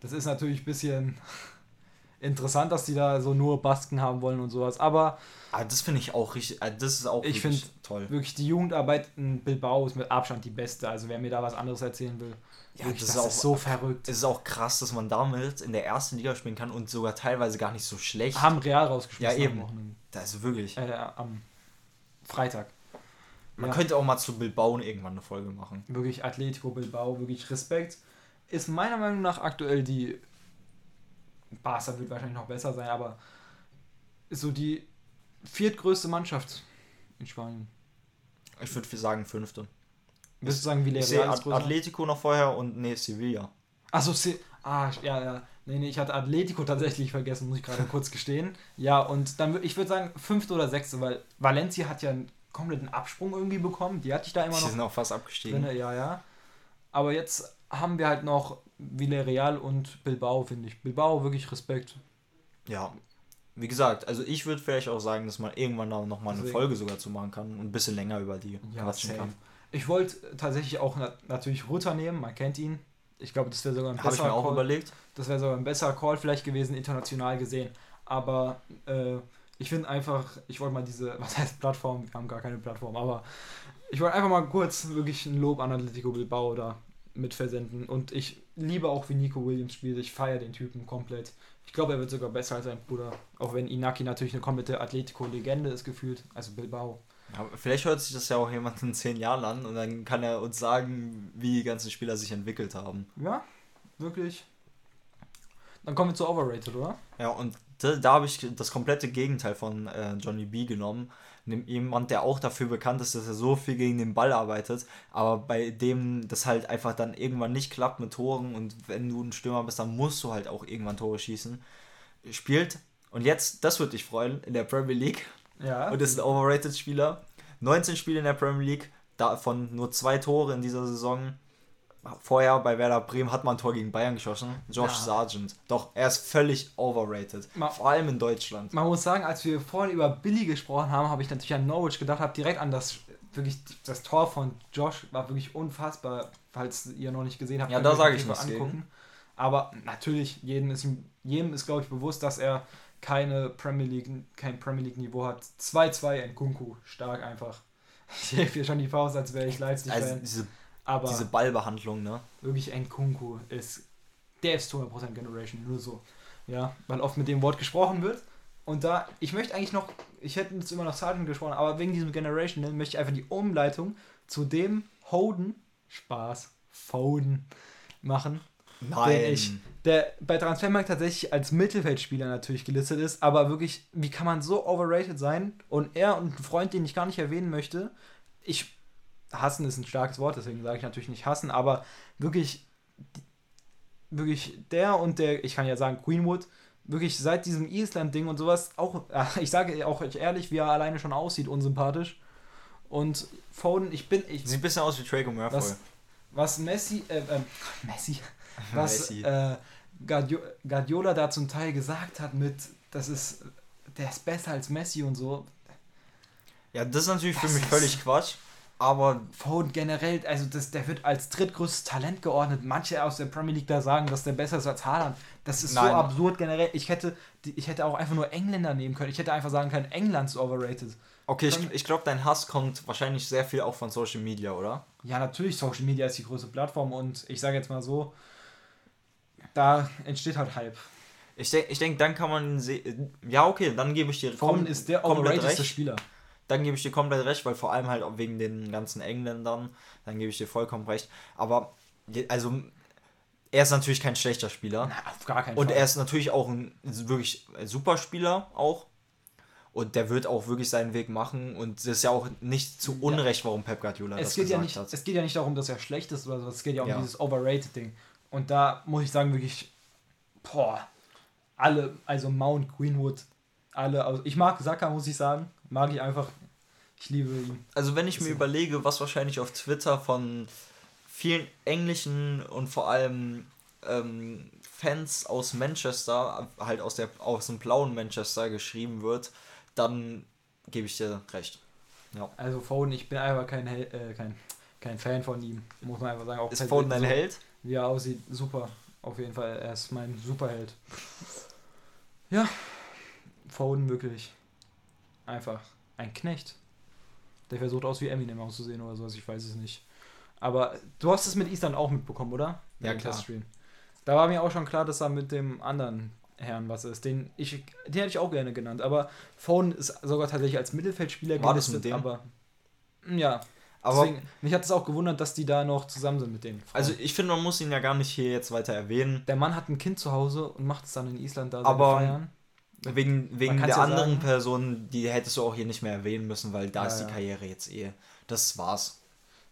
Das ist natürlich ein bisschen interessant, dass die da so nur Basken haben wollen und sowas. Aber Aber das finde ich auch richtig, äh, das ist auch Ich wirklich find- toll. wirklich die Jugendarbeit in Bilbao ist mit Abstand die beste. Also wer mir da was anderes erzählen will, Ja, wirklich, das das, ist ist, auch- so verrückt. Es ist auch krass, dass man damit in der ersten Liga spielen kann und sogar teilweise gar nicht so schlecht. Haben Real rausgeschmissen Ja, eben. Das ist wirklich. Äh, am Freitag. Man ja. könnte auch mal zu Bilbao irgendwann eine Folge machen. wirklich Atletico Bilbao, wirklich Respekt. Ist meiner Meinung nach aktuell die. Barca wird wahrscheinlich noch besser sein, aber ist so die viertgrößte Mannschaft in Spanien. Ich würde sagen fünfte. Würdest du sagen, Ich sehe Villarreal ist At? Atletico noch vorher und nee, Sevilla. Achso, Se ah, ja, ja. Nee, nee, ich hatte Atletico tatsächlich vergessen, muss ich gerade kurz gestehen. Ja, und dann würde ich würde sagen, fünfte oder sechste, weil Valencia hat ja einen kompletten Absprung irgendwie bekommen. Die hatte ich da immer Die noch sind auch fast abgestiegen. drin, ja, ja. Aber jetzt haben wir halt noch Villarreal und Bilbao, finde ich. Bilbao, wirklich Respekt. Ja. Wie gesagt, also ich würde vielleicht auch sagen, dass man irgendwann da nochmal eine. Folge sogar zu machen kann und ein bisschen länger über die quatschen safe. kann. Ich wollte tatsächlich auch na natürlich Rutter nehmen, man kennt ihn. Ich glaube, das wäre sogar ein Habe ich besserer mir auch Call. überlegt. Das wäre sogar ein besserer Call vielleicht gewesen, international gesehen. Aber äh, ich finde einfach, ich wollte mal diese, was heißt Plattform? Wir haben gar keine Plattform, aber ich wollte einfach mal kurz wirklich ein Lob an Atletico Bilbao da mit versenden. Und ich liebe auch, wie Nico Williams spielt. Ich feiere den Typen komplett. Ich glaube, er wird sogar besser als sein Bruder. Auch wenn Inaki natürlich eine komplette Atletico-Legende ist gefühlt. Also Bilbao. Ja, vielleicht hört sich das ja auch jemand in zehn Jahren an und dann kann er uns sagen, wie die ganzen Spieler sich entwickelt haben. Ja, wirklich. Dann kommen wir zu Overrated, oder? Ja, und da, da habe ich das komplette Gegenteil von äh, Johnny B genommen. Jemand, der auch dafür bekannt ist, dass er so viel gegen den Ball arbeitet, aber bei dem das halt einfach dann irgendwann nicht klappt mit Toren und wenn du ein Stürmer bist, dann musst du halt auch irgendwann Tore schießen. Spielt, und jetzt, das würde dich freuen, in der Premier League Ja. und ist ein Overrated-Spieler. 19 Spiele in der Premier League, davon nur zwei Tore in dieser Saison. Vorher bei Werder Bremen hat man ein Tor gegen Bayern geschossen. Josh Ja. Sargent. Doch, er ist völlig overrated. Ma- Vor allem in Deutschland. Man muss sagen, als wir vorhin über Billy gesprochen haben, habe ich natürlich an Norwich gedacht, habe direkt an das wirklich das Tor von Josh war wirklich unfassbar, falls ihr noch nicht gesehen habt. Ja, da ihr euch sag auf ich nichts gegen. Aber natürlich, jedem ist, jedem ist glaube ich bewusst, dass er keine Premier League, kein Premier League Niveau hat. 2-2 in Kunku, stark einfach. Ich heb hier schon die Faust, als wäre ich Leipzig-Fan. Also diese, aber diese Ballbehandlung, ne? wirklich Nkunku ist, der ist 100% Generation, nur so. Ja, weil oft mit dem Wort gesprochen wird. Und da, ich möchte eigentlich noch, ich hätte jetzt immer noch Sergeant gesprochen, aber wegen diesem Generation ne, möchte ich einfach die Umleitung zu dem Hoden, Spaß, Foden machen, den ich, der bei Transfermarkt tatsächlich als Mittelfeldspieler natürlich gelistet ist, aber wirklich, wie kann man so overrated sein? Und er und ein Freund, den ich gar nicht erwähnen möchte, ich, hassen ist ein starkes Wort, deswegen sage ich natürlich nicht hassen, aber wirklich, wirklich der und der, ich kann ja sagen Greenwood, wirklich seit diesem Island-Ding und sowas, auch, ich sage auch euch ehrlich, wie er alleine schon aussieht, unsympathisch. Und Foden, ich bin, ich, Sieht ein bisschen aus wie Draco Malfoy. was, was Messi, äh, ähm, Messi, was Messi. äh, Guardio Guardiola da zum Teil gesagt hat mit, das ist, der ist besser als Messi und so. Ja, das ist natürlich für Das mich ist- völlig Quatsch. Aber Foden generell, also das, der wird als drittgrößtes Talent geordnet. Manche aus der Premier League da sagen, dass der besser ist als Haaland. Das ist Nein. so absurd generell. Ich hätte, ich hätte auch einfach nur Engländer nehmen können. Ich hätte einfach sagen können, England ist overrated. okay, ich, ich glaube, dein Hass kommt wahrscheinlich sehr viel auch von Social Media, oder? Ja, natürlich, Social Media ist die größte Plattform und ich sage jetzt mal so, da entsteht halt Hype. Ich denke, ich denk, dann kann man sehen. Ja, okay, dann gebe ich dir Foden ist der overratedste recht. Spieler. Dann gebe ich dir komplett recht, weil vor allem halt auch wegen den ganzen Engländern, dann gebe ich dir vollkommen recht. Aber, also, er ist natürlich kein schlechter Spieler. Na, auf gar keinen Und Fall. er ist natürlich auch ein wirklich super Spieler auch. Und der wird auch wirklich seinen Weg machen. Und das ist ja auch nicht zu Unrecht, warum Pep Guardiola es das geht, ja gesagt nicht, hat. es geht ja nicht darum, dass er schlecht ist oder so, es geht ja um Ja. dieses Overrated-Ding. Und da muss ich sagen, wirklich, boah, alle, also Mount, Greenwood, alle, also ich mag Saka, muss ich sagen, mag ich einfach, ich liebe ihn. Also wenn ich mir überlege, was wahrscheinlich auf Twitter von vielen englischen und vor allem ähm, Fans aus Manchester, halt aus, der, aus dem blauen Manchester geschrieben wird, dann gebe ich dir recht. Ja. Also Foden, ich bin einfach kein, Hel äh, kein, kein Fan von ihm, muss man einfach sagen. Auch Ist Foden ein so, Held? Wie er aussieht, super, auf jeden Fall, er ist mein Superheld. Ja, Foden wirklich einfach ein Knecht. Der versucht aus wie Eminem auszusehen oder sowas, ich weiß es nicht. Aber du hast es mit Island auch mitbekommen, oder? Ja, klar. Teststream. Da war mir auch schon klar, dass er mit dem anderen Herrn was ist. Den, ich, den hätte ich auch gerne genannt. Aber Foden ist sogar tatsächlich als Mittelfeldspieler War das mit dem? aber ja. Aber Deswegen, mich hat es auch gewundert, dass die da noch zusammen sind mit denen. Also ich finde, man muss ihn ja gar nicht hier jetzt weiter erwähnen. der Mann hat ein Kind zu Hause und macht es dann in Island da Aber- feiern. Wegen, wegen der ja anderen sagen. Person, die hättest du auch hier nicht mehr erwähnen müssen, weil da Ja, ist die. Karriere jetzt eh. Das war's.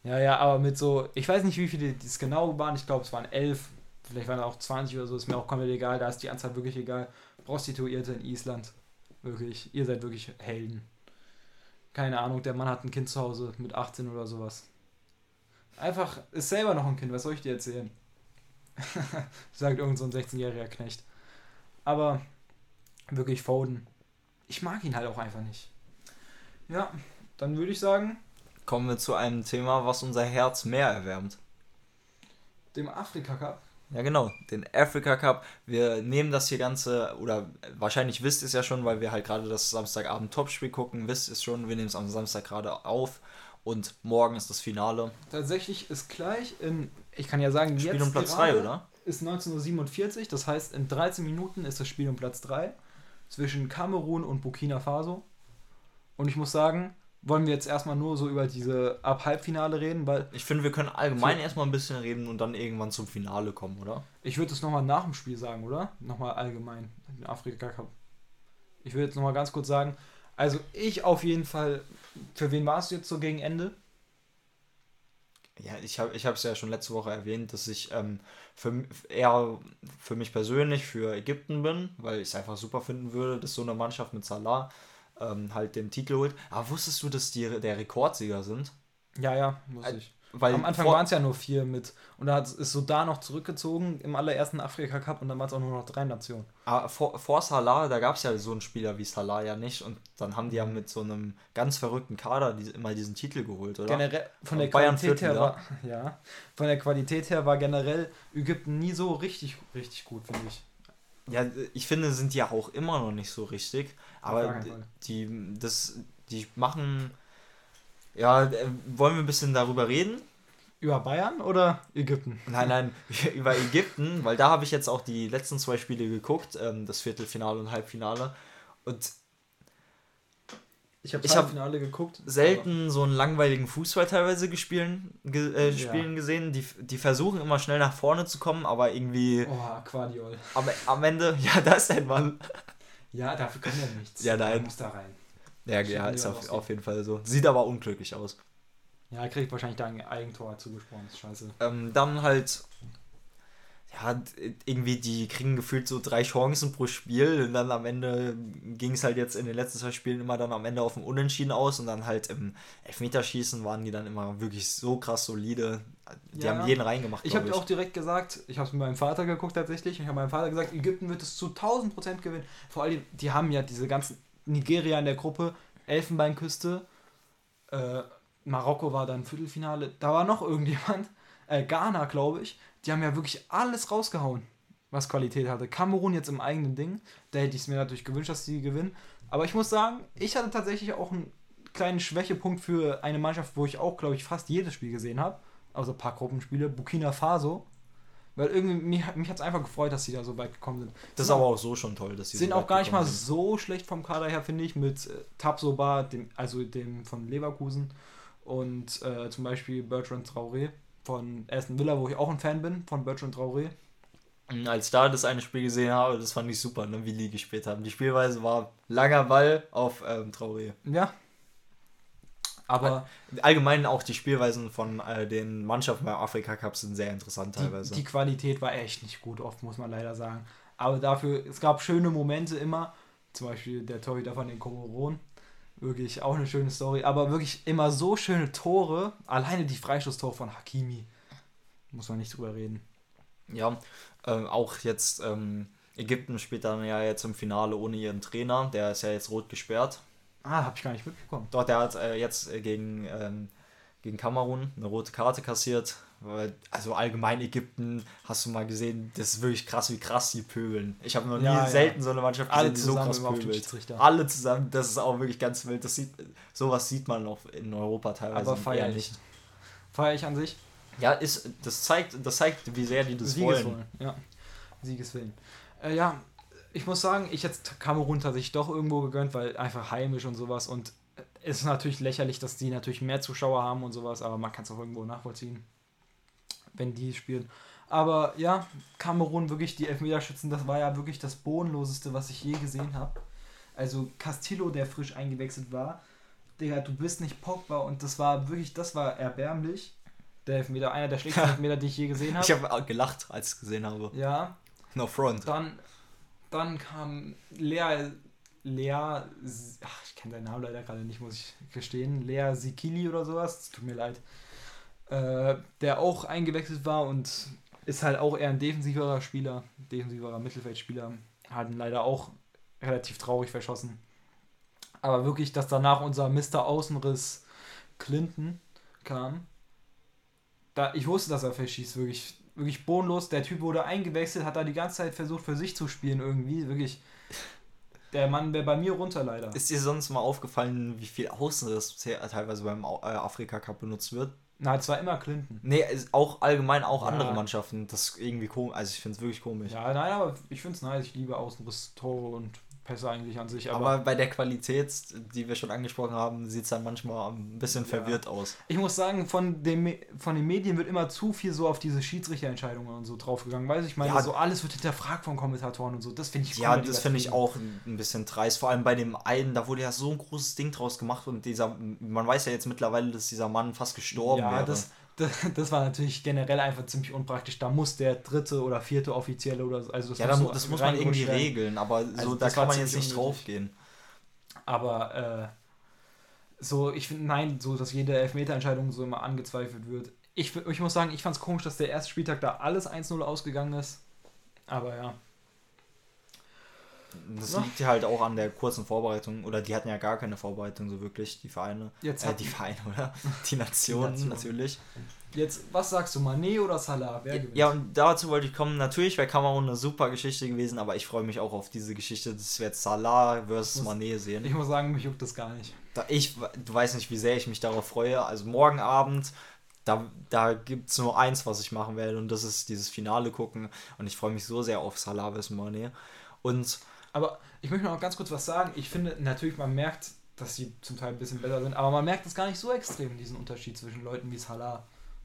Ja, ja, aber mit so, ich weiß nicht, wie viele das genau waren. Ich glaube, es waren elf. Vielleicht waren auch 20 oder so. Ist mir auch komplett egal. Da ist die Anzahl wirklich egal. Prostituierte in Island. Wirklich. Ihr seid wirklich Helden. Keine Ahnung, der Mann hat ein Kind zu Hause mit 18 oder sowas. Einfach, ist selber noch ein Kind. Was soll ich dir erzählen? Sagt irgend so ein 16-jähriger Knecht. Aber wirklich Foden. Ich mag ihn halt auch einfach nicht. Ja, dann würde ich sagen, Kommen wir zu einem Thema, was unser Herz mehr erwärmt. dem Afrika Cup. Ja, genau, den Africa Cup. Wir nehmen das hier Ganze, oder wahrscheinlich wisst ihr es ja schon, weil wir halt gerade das Samstagabend Topspiel gucken, wisst ihr es schon, wir nehmen es am Samstag gerade auf und morgen ist das Finale. Tatsächlich ist gleich in, ich kann ja sagen, Spiel jetzt um Platz gerade 3, oder? Ist 19.47 Uhr, das heißt, in 13 Minuten ist das Spiel um Platz 3 zwischen Kamerun und Burkina Faso. Und ich muss sagen, wollen wir jetzt erstmal nur so über diese Ab-Halbfinale reden, weil Ich finde, wir können allgemein erstmal ein bisschen reden und dann irgendwann zum Finale kommen, oder? ich würde es nochmal nach dem Spiel sagen, oder? Nochmal allgemein, den Afrika Cup. Ich würde jetzt nochmal ganz kurz sagen, also ich auf jeden Fall, für wen warst du jetzt so gegen Ende? Ja, ich habe ich es ja schon letzte Woche erwähnt, dass ich ähm, für, eher für mich persönlich für Ägypten bin, weil ich es einfach super finden würde, dass so eine Mannschaft mit Salah ähm, halt den Titel holt. Aber wusstest du, dass die der Rekordsieger sind? Ja, ja, muss Äh, ich. Weil Am Anfang waren es ja nur vier mit. Und da hat- ist Sudan noch zurückgezogen im allerersten Afrika Cup und dann waren es auch nur noch drei Nationen. Ah, vor, vor Salah, da gab es ja so einen Spieler wie Salah ja nicht und dann haben die ja mit so einem ganz verrückten Kader die, immer diesen Titel geholt, oder? Generell von der Bayern Qualität her Viertel, war, ja, von der Qualität her war generell Ägypten nie so richtig, richtig gut, finde ich. Ja, ich finde, sind die ja auch immer noch nicht so richtig, aber die, das, die machen, ja, äh, wollen wir ein bisschen darüber reden? Über Bayern oder Ägypten? Nein, nein, über Ägypten, weil da habe ich jetzt auch die letzten zwei Spiele geguckt, ähm, das Viertelfinale und Halbfinale und Ich habe Ich hab Halbfinale geguckt. selten so einen langweiligen Fußball teilweise gespielen, ge, äh, Ja. spielen gesehen. Die, die versuchen immer schnell nach vorne zu kommen, aber irgendwie Aber, oh, Quadiol. am, am Ende, ja, da ist ein Mann. Ja, dafür kann er nichts. Ja, nein. Er muss da rein. Ja, ja ist auf, auf jeden Fall so. Sieht aber unglücklich aus. Ja, er kriegt wahrscheinlich da ein Eigentor zugesprochen. Ist scheiße. Ähm, dann halt, ja, irgendwie, die kriegen gefühlt so drei Chancen pro Spiel und dann am Ende ging es halt jetzt in den letzten zwei Spielen immer dann am Ende auf dem Unentschieden aus und dann halt im Elfmeterschießen waren die dann immer wirklich so krass solide. Die Ja. haben jeden reingemacht, Ich habe auch direkt gesagt, ich habe es mit meinem Vater geguckt tatsächlich, und ich habe meinem Vater gesagt, Ägypten wird es zu 1000 Prozent gewinnen. Vor allem, die haben ja diese ganzen Nigeria in der Gruppe, Elfenbeinküste, äh, Marokko war dann Viertelfinale. Da war noch irgendjemand, äh, Ghana, glaube ich. Die haben ja wirklich alles rausgehauen, was Qualität hatte. Kamerun jetzt im eigenen Ding. Da hätte ich es mir natürlich gewünscht, dass die gewinnen. Aber ich muss sagen, ich hatte tatsächlich auch einen kleinen Schwächepunkt für eine Mannschaft, wo ich auch, glaube ich, fast jedes Spiel gesehen habe. Also ein paar Gruppenspiele. Burkina Faso. Weil irgendwie, mich, mich hat es einfach gefreut, dass sie da so weit gekommen sind. Das ist aber auch so schon toll, dass sie sind so auch gar nicht mal sind. so schlecht vom Kader her, finde ich, mit äh, Tabsoba, dem, also dem von Leverkusen und äh, zum Beispiel Bertrand Traoré von Aston Villa, wo ich auch ein Fan bin, von Bertrand Traoré. Als ich da das eine Spiel gesehen habe, das fand ich super, ne, wie die gespielt haben. Die Spielweise war langer Ball auf ähm, Traoré. Ja. Aber Allgemein auch die Spielweisen von äh, den Mannschaften beim Afrika Cup sind sehr interessant die, teilweise. die Qualität war echt nicht gut, oft muss man leider sagen. Aber dafür, es gab schöne Momente immer, zum Beispiel der Torhüter von den Komoron, wirklich auch eine schöne Story, aber wirklich immer so schöne Tore, alleine die Freistoßtore von Hakimi, muss man nicht drüber reden. Ja, ähm, auch jetzt ähm, Ägypten spielt dann ja jetzt im Finale ohne ihren Trainer, der ist ja jetzt rot gesperrt. Ah, hab ich gar nicht mitbekommen. Dort, der hat äh, jetzt äh, gegen, ähm, gegen Kamerun eine rote Karte kassiert. Weil, Also allgemein Ägypten, hast du mal gesehen, das ist wirklich krass, wie krass die pöbeln. Ich habe noch nie Ja, ja. selten so eine Mannschaft gesehen, Alle die so zusammen krass pöbelt. Alle zusammen, das ist auch wirklich ganz wild. Das sieht, sowas sieht man auch in Europa teilalso Aber feier ich. nicht. Feier ich an sich. Ja, ist, das zeigt, das zeigt, wie sehr die das wollen. Siegeswillen. Ja. Siegeswillen. Äh, ja, ich muss sagen, ich jetzt Kamerun tatsächlich doch irgendwo gegönnt, weil einfach heimisch und sowas. Und es ist natürlich lächerlich, dass die natürlich mehr Zuschauer haben und sowas, aber man kann es auch irgendwo nachvollziehen, wenn die spielen. Aber ja, Kamerun wirklich die Elfmeterschützen, das war ja wirklich das bodenloseste, was ich je gesehen habe. Also Castillo, der frisch eingewechselt war, Digga, du bist nicht Pogba und das war wirklich, das war erbärmlich. Der Elfmeter, einer der schlechtesten Elfmeter, die ich je gesehen habe. Ich habe gelacht, als ich es gesehen habe. Ja, No front. dann, dann kam Lea, Lea, ach, ich kenne seinen Namen leider gerade nicht, muss ich gestehen, Lea Sikili oder sowas, tut mir leid, äh, der auch eingewechselt war und ist halt auch eher ein defensiverer Spieler, defensiverer Mittelfeldspieler, hat ihn leider auch relativ traurig verschossen. Aber wirklich, dass danach unser Mr. Außenriss Clinton kam, da, ich wusste, dass er verschießt, wirklich, wirklich bodenlos. Der Typ wurde eingewechselt, hat da die ganze Zeit versucht, für sich zu spielen irgendwie. Wirklich. Der Mann wäre bei mir runter leider. Ist dir sonst mal aufgefallen, wie viel Außenriss te- teilweise beim äh, Afrika Cup benutzt wird? Na, es war immer Clinton. Nee, auch allgemein auch Ja. andere Mannschaften. Das ist irgendwie komisch. Also ich finde es wirklich komisch. Ja, nein, aber ich finde es nice. Ich liebe Außenriss, Tore und Pässe eigentlich an sich. Aber, Aber bei der Qualität, die wir schon angesprochen haben, sieht es dann manchmal ein bisschen Ja. verwirrt aus. ich muss sagen, von, dem, von den Medien wird immer zu viel so auf diese Schiedsrichterentscheidungen und so draufgegangen. Weiß ich meine, Ja. so alles wird hinterfragt von Kommentatoren und so. Das finde ich Ja, das finde ich auch ein ein bisschen dreist. Vor allem bei dem einen, da wurde ja so ein großes Ding draus gemacht und dieser, man weiß ja jetzt mittlerweile, dass dieser Mann fast gestorben ja, wäre. das, das, war natürlich generell einfach ziemlich unpraktisch. Da muss der dritte oder vierte Offizielle oder so. Also das ja, muss so das muss man irgendwie werden. regeln, aber so, Also da kann man jetzt nicht draufgehen. Aber äh, so, ich finde, nein, so, dass jede Elfmeterentscheidung so immer angezweifelt wird. Ich, ich muss sagen, ich fand es komisch, dass der erste Spieltag da alles 1-0 ausgegangen ist. Aber ja. Das Ja. liegt ja halt auch an der kurzen Vorbereitung, oder die hatten ja gar keine Vorbereitung so wirklich, die Vereine. Jetzt, Äh, die Vereine, oder? Die Nationen Nation. natürlich. jetzt, was sagst du, Mané oder Salah? Wer gewinnt? Ja, und dazu wollte ich kommen. Natürlich wäre Kamerun eine super Geschichte gewesen, aber ich freue mich auch auf diese Geschichte, dass wir jetzt Salah versus Muss- Mané sehen. Ich muss sagen, mich juckt das gar nicht. Da ich, du weißt nicht, wie sehr ich mich darauf freue. Also morgen Abend, da, da gibt es nur eins, was ich machen werde, und das ist dieses Finale gucken. Und ich freue mich so sehr auf Salah versus Mané. Und Aber ich möchte noch ganz kurz was sagen. Ich finde, natürlich, man merkt, dass sie zum Teil ein bisschen besser sind, aber man merkt es gar nicht so extrem, diesen Unterschied zwischen Leuten wie Salah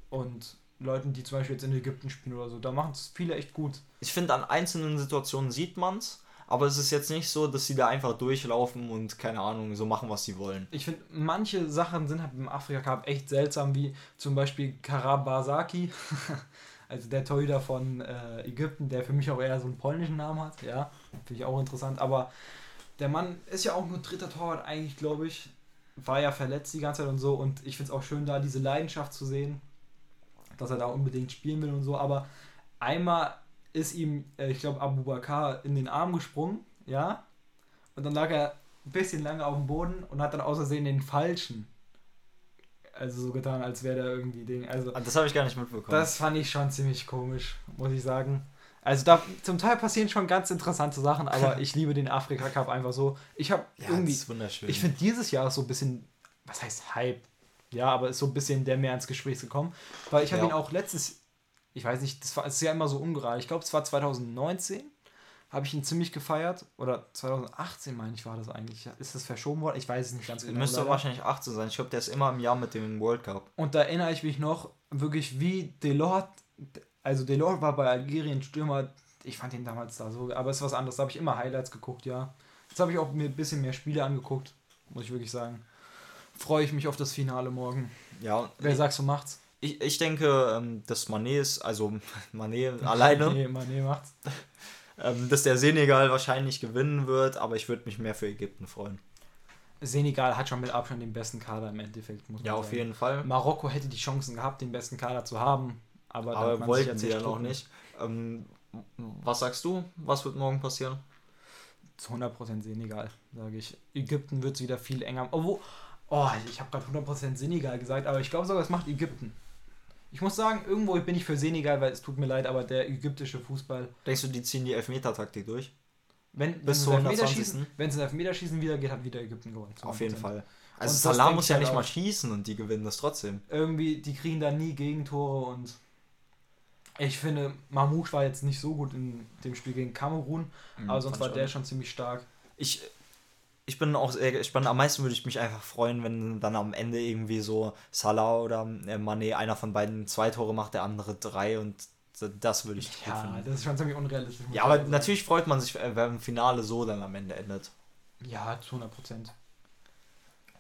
und Leuten, die zum Beispiel jetzt in Ägypten spielen oder so. Da machen es viele echt gut. ich finde, an einzelnen Situationen sieht man es, aber es ist jetzt nicht so, dass sie da einfach durchlaufen und keine Ahnung, so machen, was sie wollen. Ich finde, manche Sachen sind halt im Afrika Cup echt seltsam, wie zum Beispiel Karabasaki, also der Torhüter von äh, Ägypten, der für mich auch eher so einen polnischen Namen hat. Ja, finde ich auch interessant. Aber der Mann ist ja auch nur dritter Torwart eigentlich, glaube ich. War ja verletzt die ganze Zeit und so. Und ich finde es auch schön, da diese Leidenschaft zu sehen, dass er da unbedingt spielen will und so. Aber einmal ist ihm, äh, ich glaube, Abu Bakar in den Arm gesprungen, ja. Und dann lag er ein bisschen lange auf dem Boden und hat dann aus Versehen den falschen also so getan, als wäre der irgendwie Ding. Also Ah, Das habe ich gar nicht mitbekommen. das fand ich schon ziemlich komisch, muss ich sagen. Also da, zum Teil passieren schon ganz interessante Sachen, aber ich liebe den Afrika Cup einfach so. Ich habe ja, irgendwie, das ist wunderschön. ich finde dieses Jahr so ein bisschen, was heißt Hype? Ja, aber ist so ein bisschen der mehr ins Gespräch gekommen, weil ich habe Ja. ihn auch letztes, ich weiß nicht, das war es ist ja immer so ungerade. Ich glaube, es war 2019, habe ich ihn ziemlich gefeiert oder 2018 meine ich war das eigentlich. Ist das verschoben worden? Ich weiß es nicht ganz genau. Müsste leider. wahrscheinlich 18 sein. Ich glaube, der ist immer im Jahr mit dem World Cup. Und da erinnere ich mich noch wirklich, wie Delort, also Delort war bei Algerien Stürmer, ich fand ihn damals da so, aber es ist was anderes, da habe ich immer Highlights geguckt, ja. Jetzt habe ich auch mir ein bisschen mehr Spiele angeguckt, muss ich wirklich sagen. Freue ich mich auf das Finale morgen. Ja, Wer sagst du macht's? ich, ich denke, ähm, dass Mané ist, also Mané alleine, Nee, man, nee, macht's. ähm, dass der Senegal wahrscheinlich gewinnen wird, aber ich würde mich mehr für Ägypten freuen. Senegal hat schon mit Abstand den besten Kader im Endeffekt, muss man Ja, auf jeden Fall. Marokko hätte die Chancen gehabt, den besten Kader zu haben, aber, Aber wollten jetzt sie dann auch nicht. Ähm, was sagst du? Was wird morgen passieren? zu 100% Senegal, sage ich. Ägypten wird es wieder viel enger. Obwohl, oh, ich habe gerade 100% Senegal gesagt, aber ich glaube sogar, es macht Ägypten. Ich muss sagen, irgendwo bin ich für Senegal, weil es tut mir leid, aber der ägyptische Fußball, Denkst du, die ziehen die Elfmeter-Taktik durch? wenn, Bis zu ins 120. Elfmeterschießen, wenn es ins Elfmeterschießen wieder geht, hat wieder Ägypten gewonnen. Auf jeden 100%. Fall. Und Also das Salah muss ja halt nicht mal schießen und die gewinnen das trotzdem. Irgendwie, die kriegen da nie Gegentore und ich finde, Mamouche war jetzt nicht so gut in dem Spiel gegen Kamerun, aber sonst Mhm, war der schon ziemlich stark. Ich, ich bin auch sehr, bin am meisten würde ich mich einfach freuen, wenn dann am Ende irgendwie so Salah oder äh, Mané einer von beiden zwei Tore macht, der andere drei und das würde ich Ja, finden. das ist schon ziemlich unrealistisch. Ja, aber natürlich freut man sich, äh, wenn ein Finale so dann am Ende endet. Ja, zu 100 Prozent.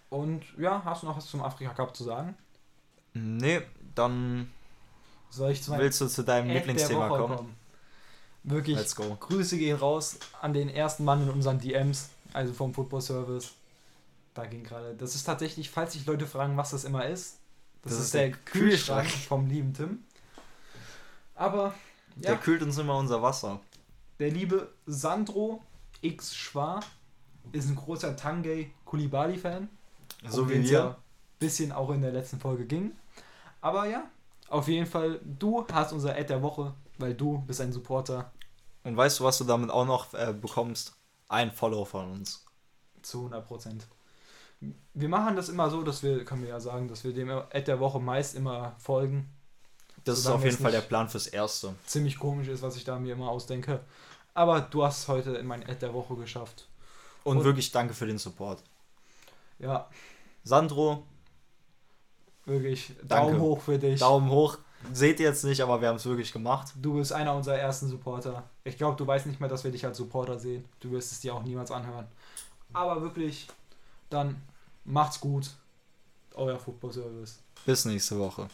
Und ja, hast du noch was zum Afrika Cup zu sagen? Nee, dann Soll ich zu meinem willst du zu deinem Ad der Lieblingsthema Woche kommen. Wirklich, Let's go. Grüße gehen raus an den ersten Mann in unseren DMs, also vom Football Service. Da ging gerade. Das ist tatsächlich, falls sich Leute fragen, was das immer ist, das, Das ist, ist der, der Kühlschrank Kühlschrank. vom lieben Tim. Aber Der ja, kühlt uns immer unser Wasser. der liebe Sandro X Schwar ist ein großer Tangay Kulibali-Fan. So um wie wir. bisschen auch in der letzten Folge ging. Aber ja, auf jeden Fall, du hast unser Ad der Woche, weil du bist ein Supporter Und weißt du, was du damit auch noch äh, bekommst? Ein Follow von uns. zu 100 Prozent. Wir machen das immer so, dass wir, können wir ja sagen, dass wir dem Ad der Woche meist immer folgen. Das ist auf jeden Fall der Plan fürs Erste. Ziemlich komisch ist, was ich da mir immer ausdenke. Aber du hast es heute in mein Ad der Woche geschafft. Und, Und- wirklich danke für den Support. Ja, Sandro, wirklich Danke. Daumen hoch für dich. Daumen hoch. Seht ihr jetzt nicht, aber wir haben es wirklich gemacht. Du bist einer unserer ersten Supporter. Ich glaube, du weißt nicht mehr, dass wir dich als Supporter sehen. Du wirst es dir auch niemals anhören. Aber wirklich, dann macht's gut. Euer Football Service. Bis nächste Woche.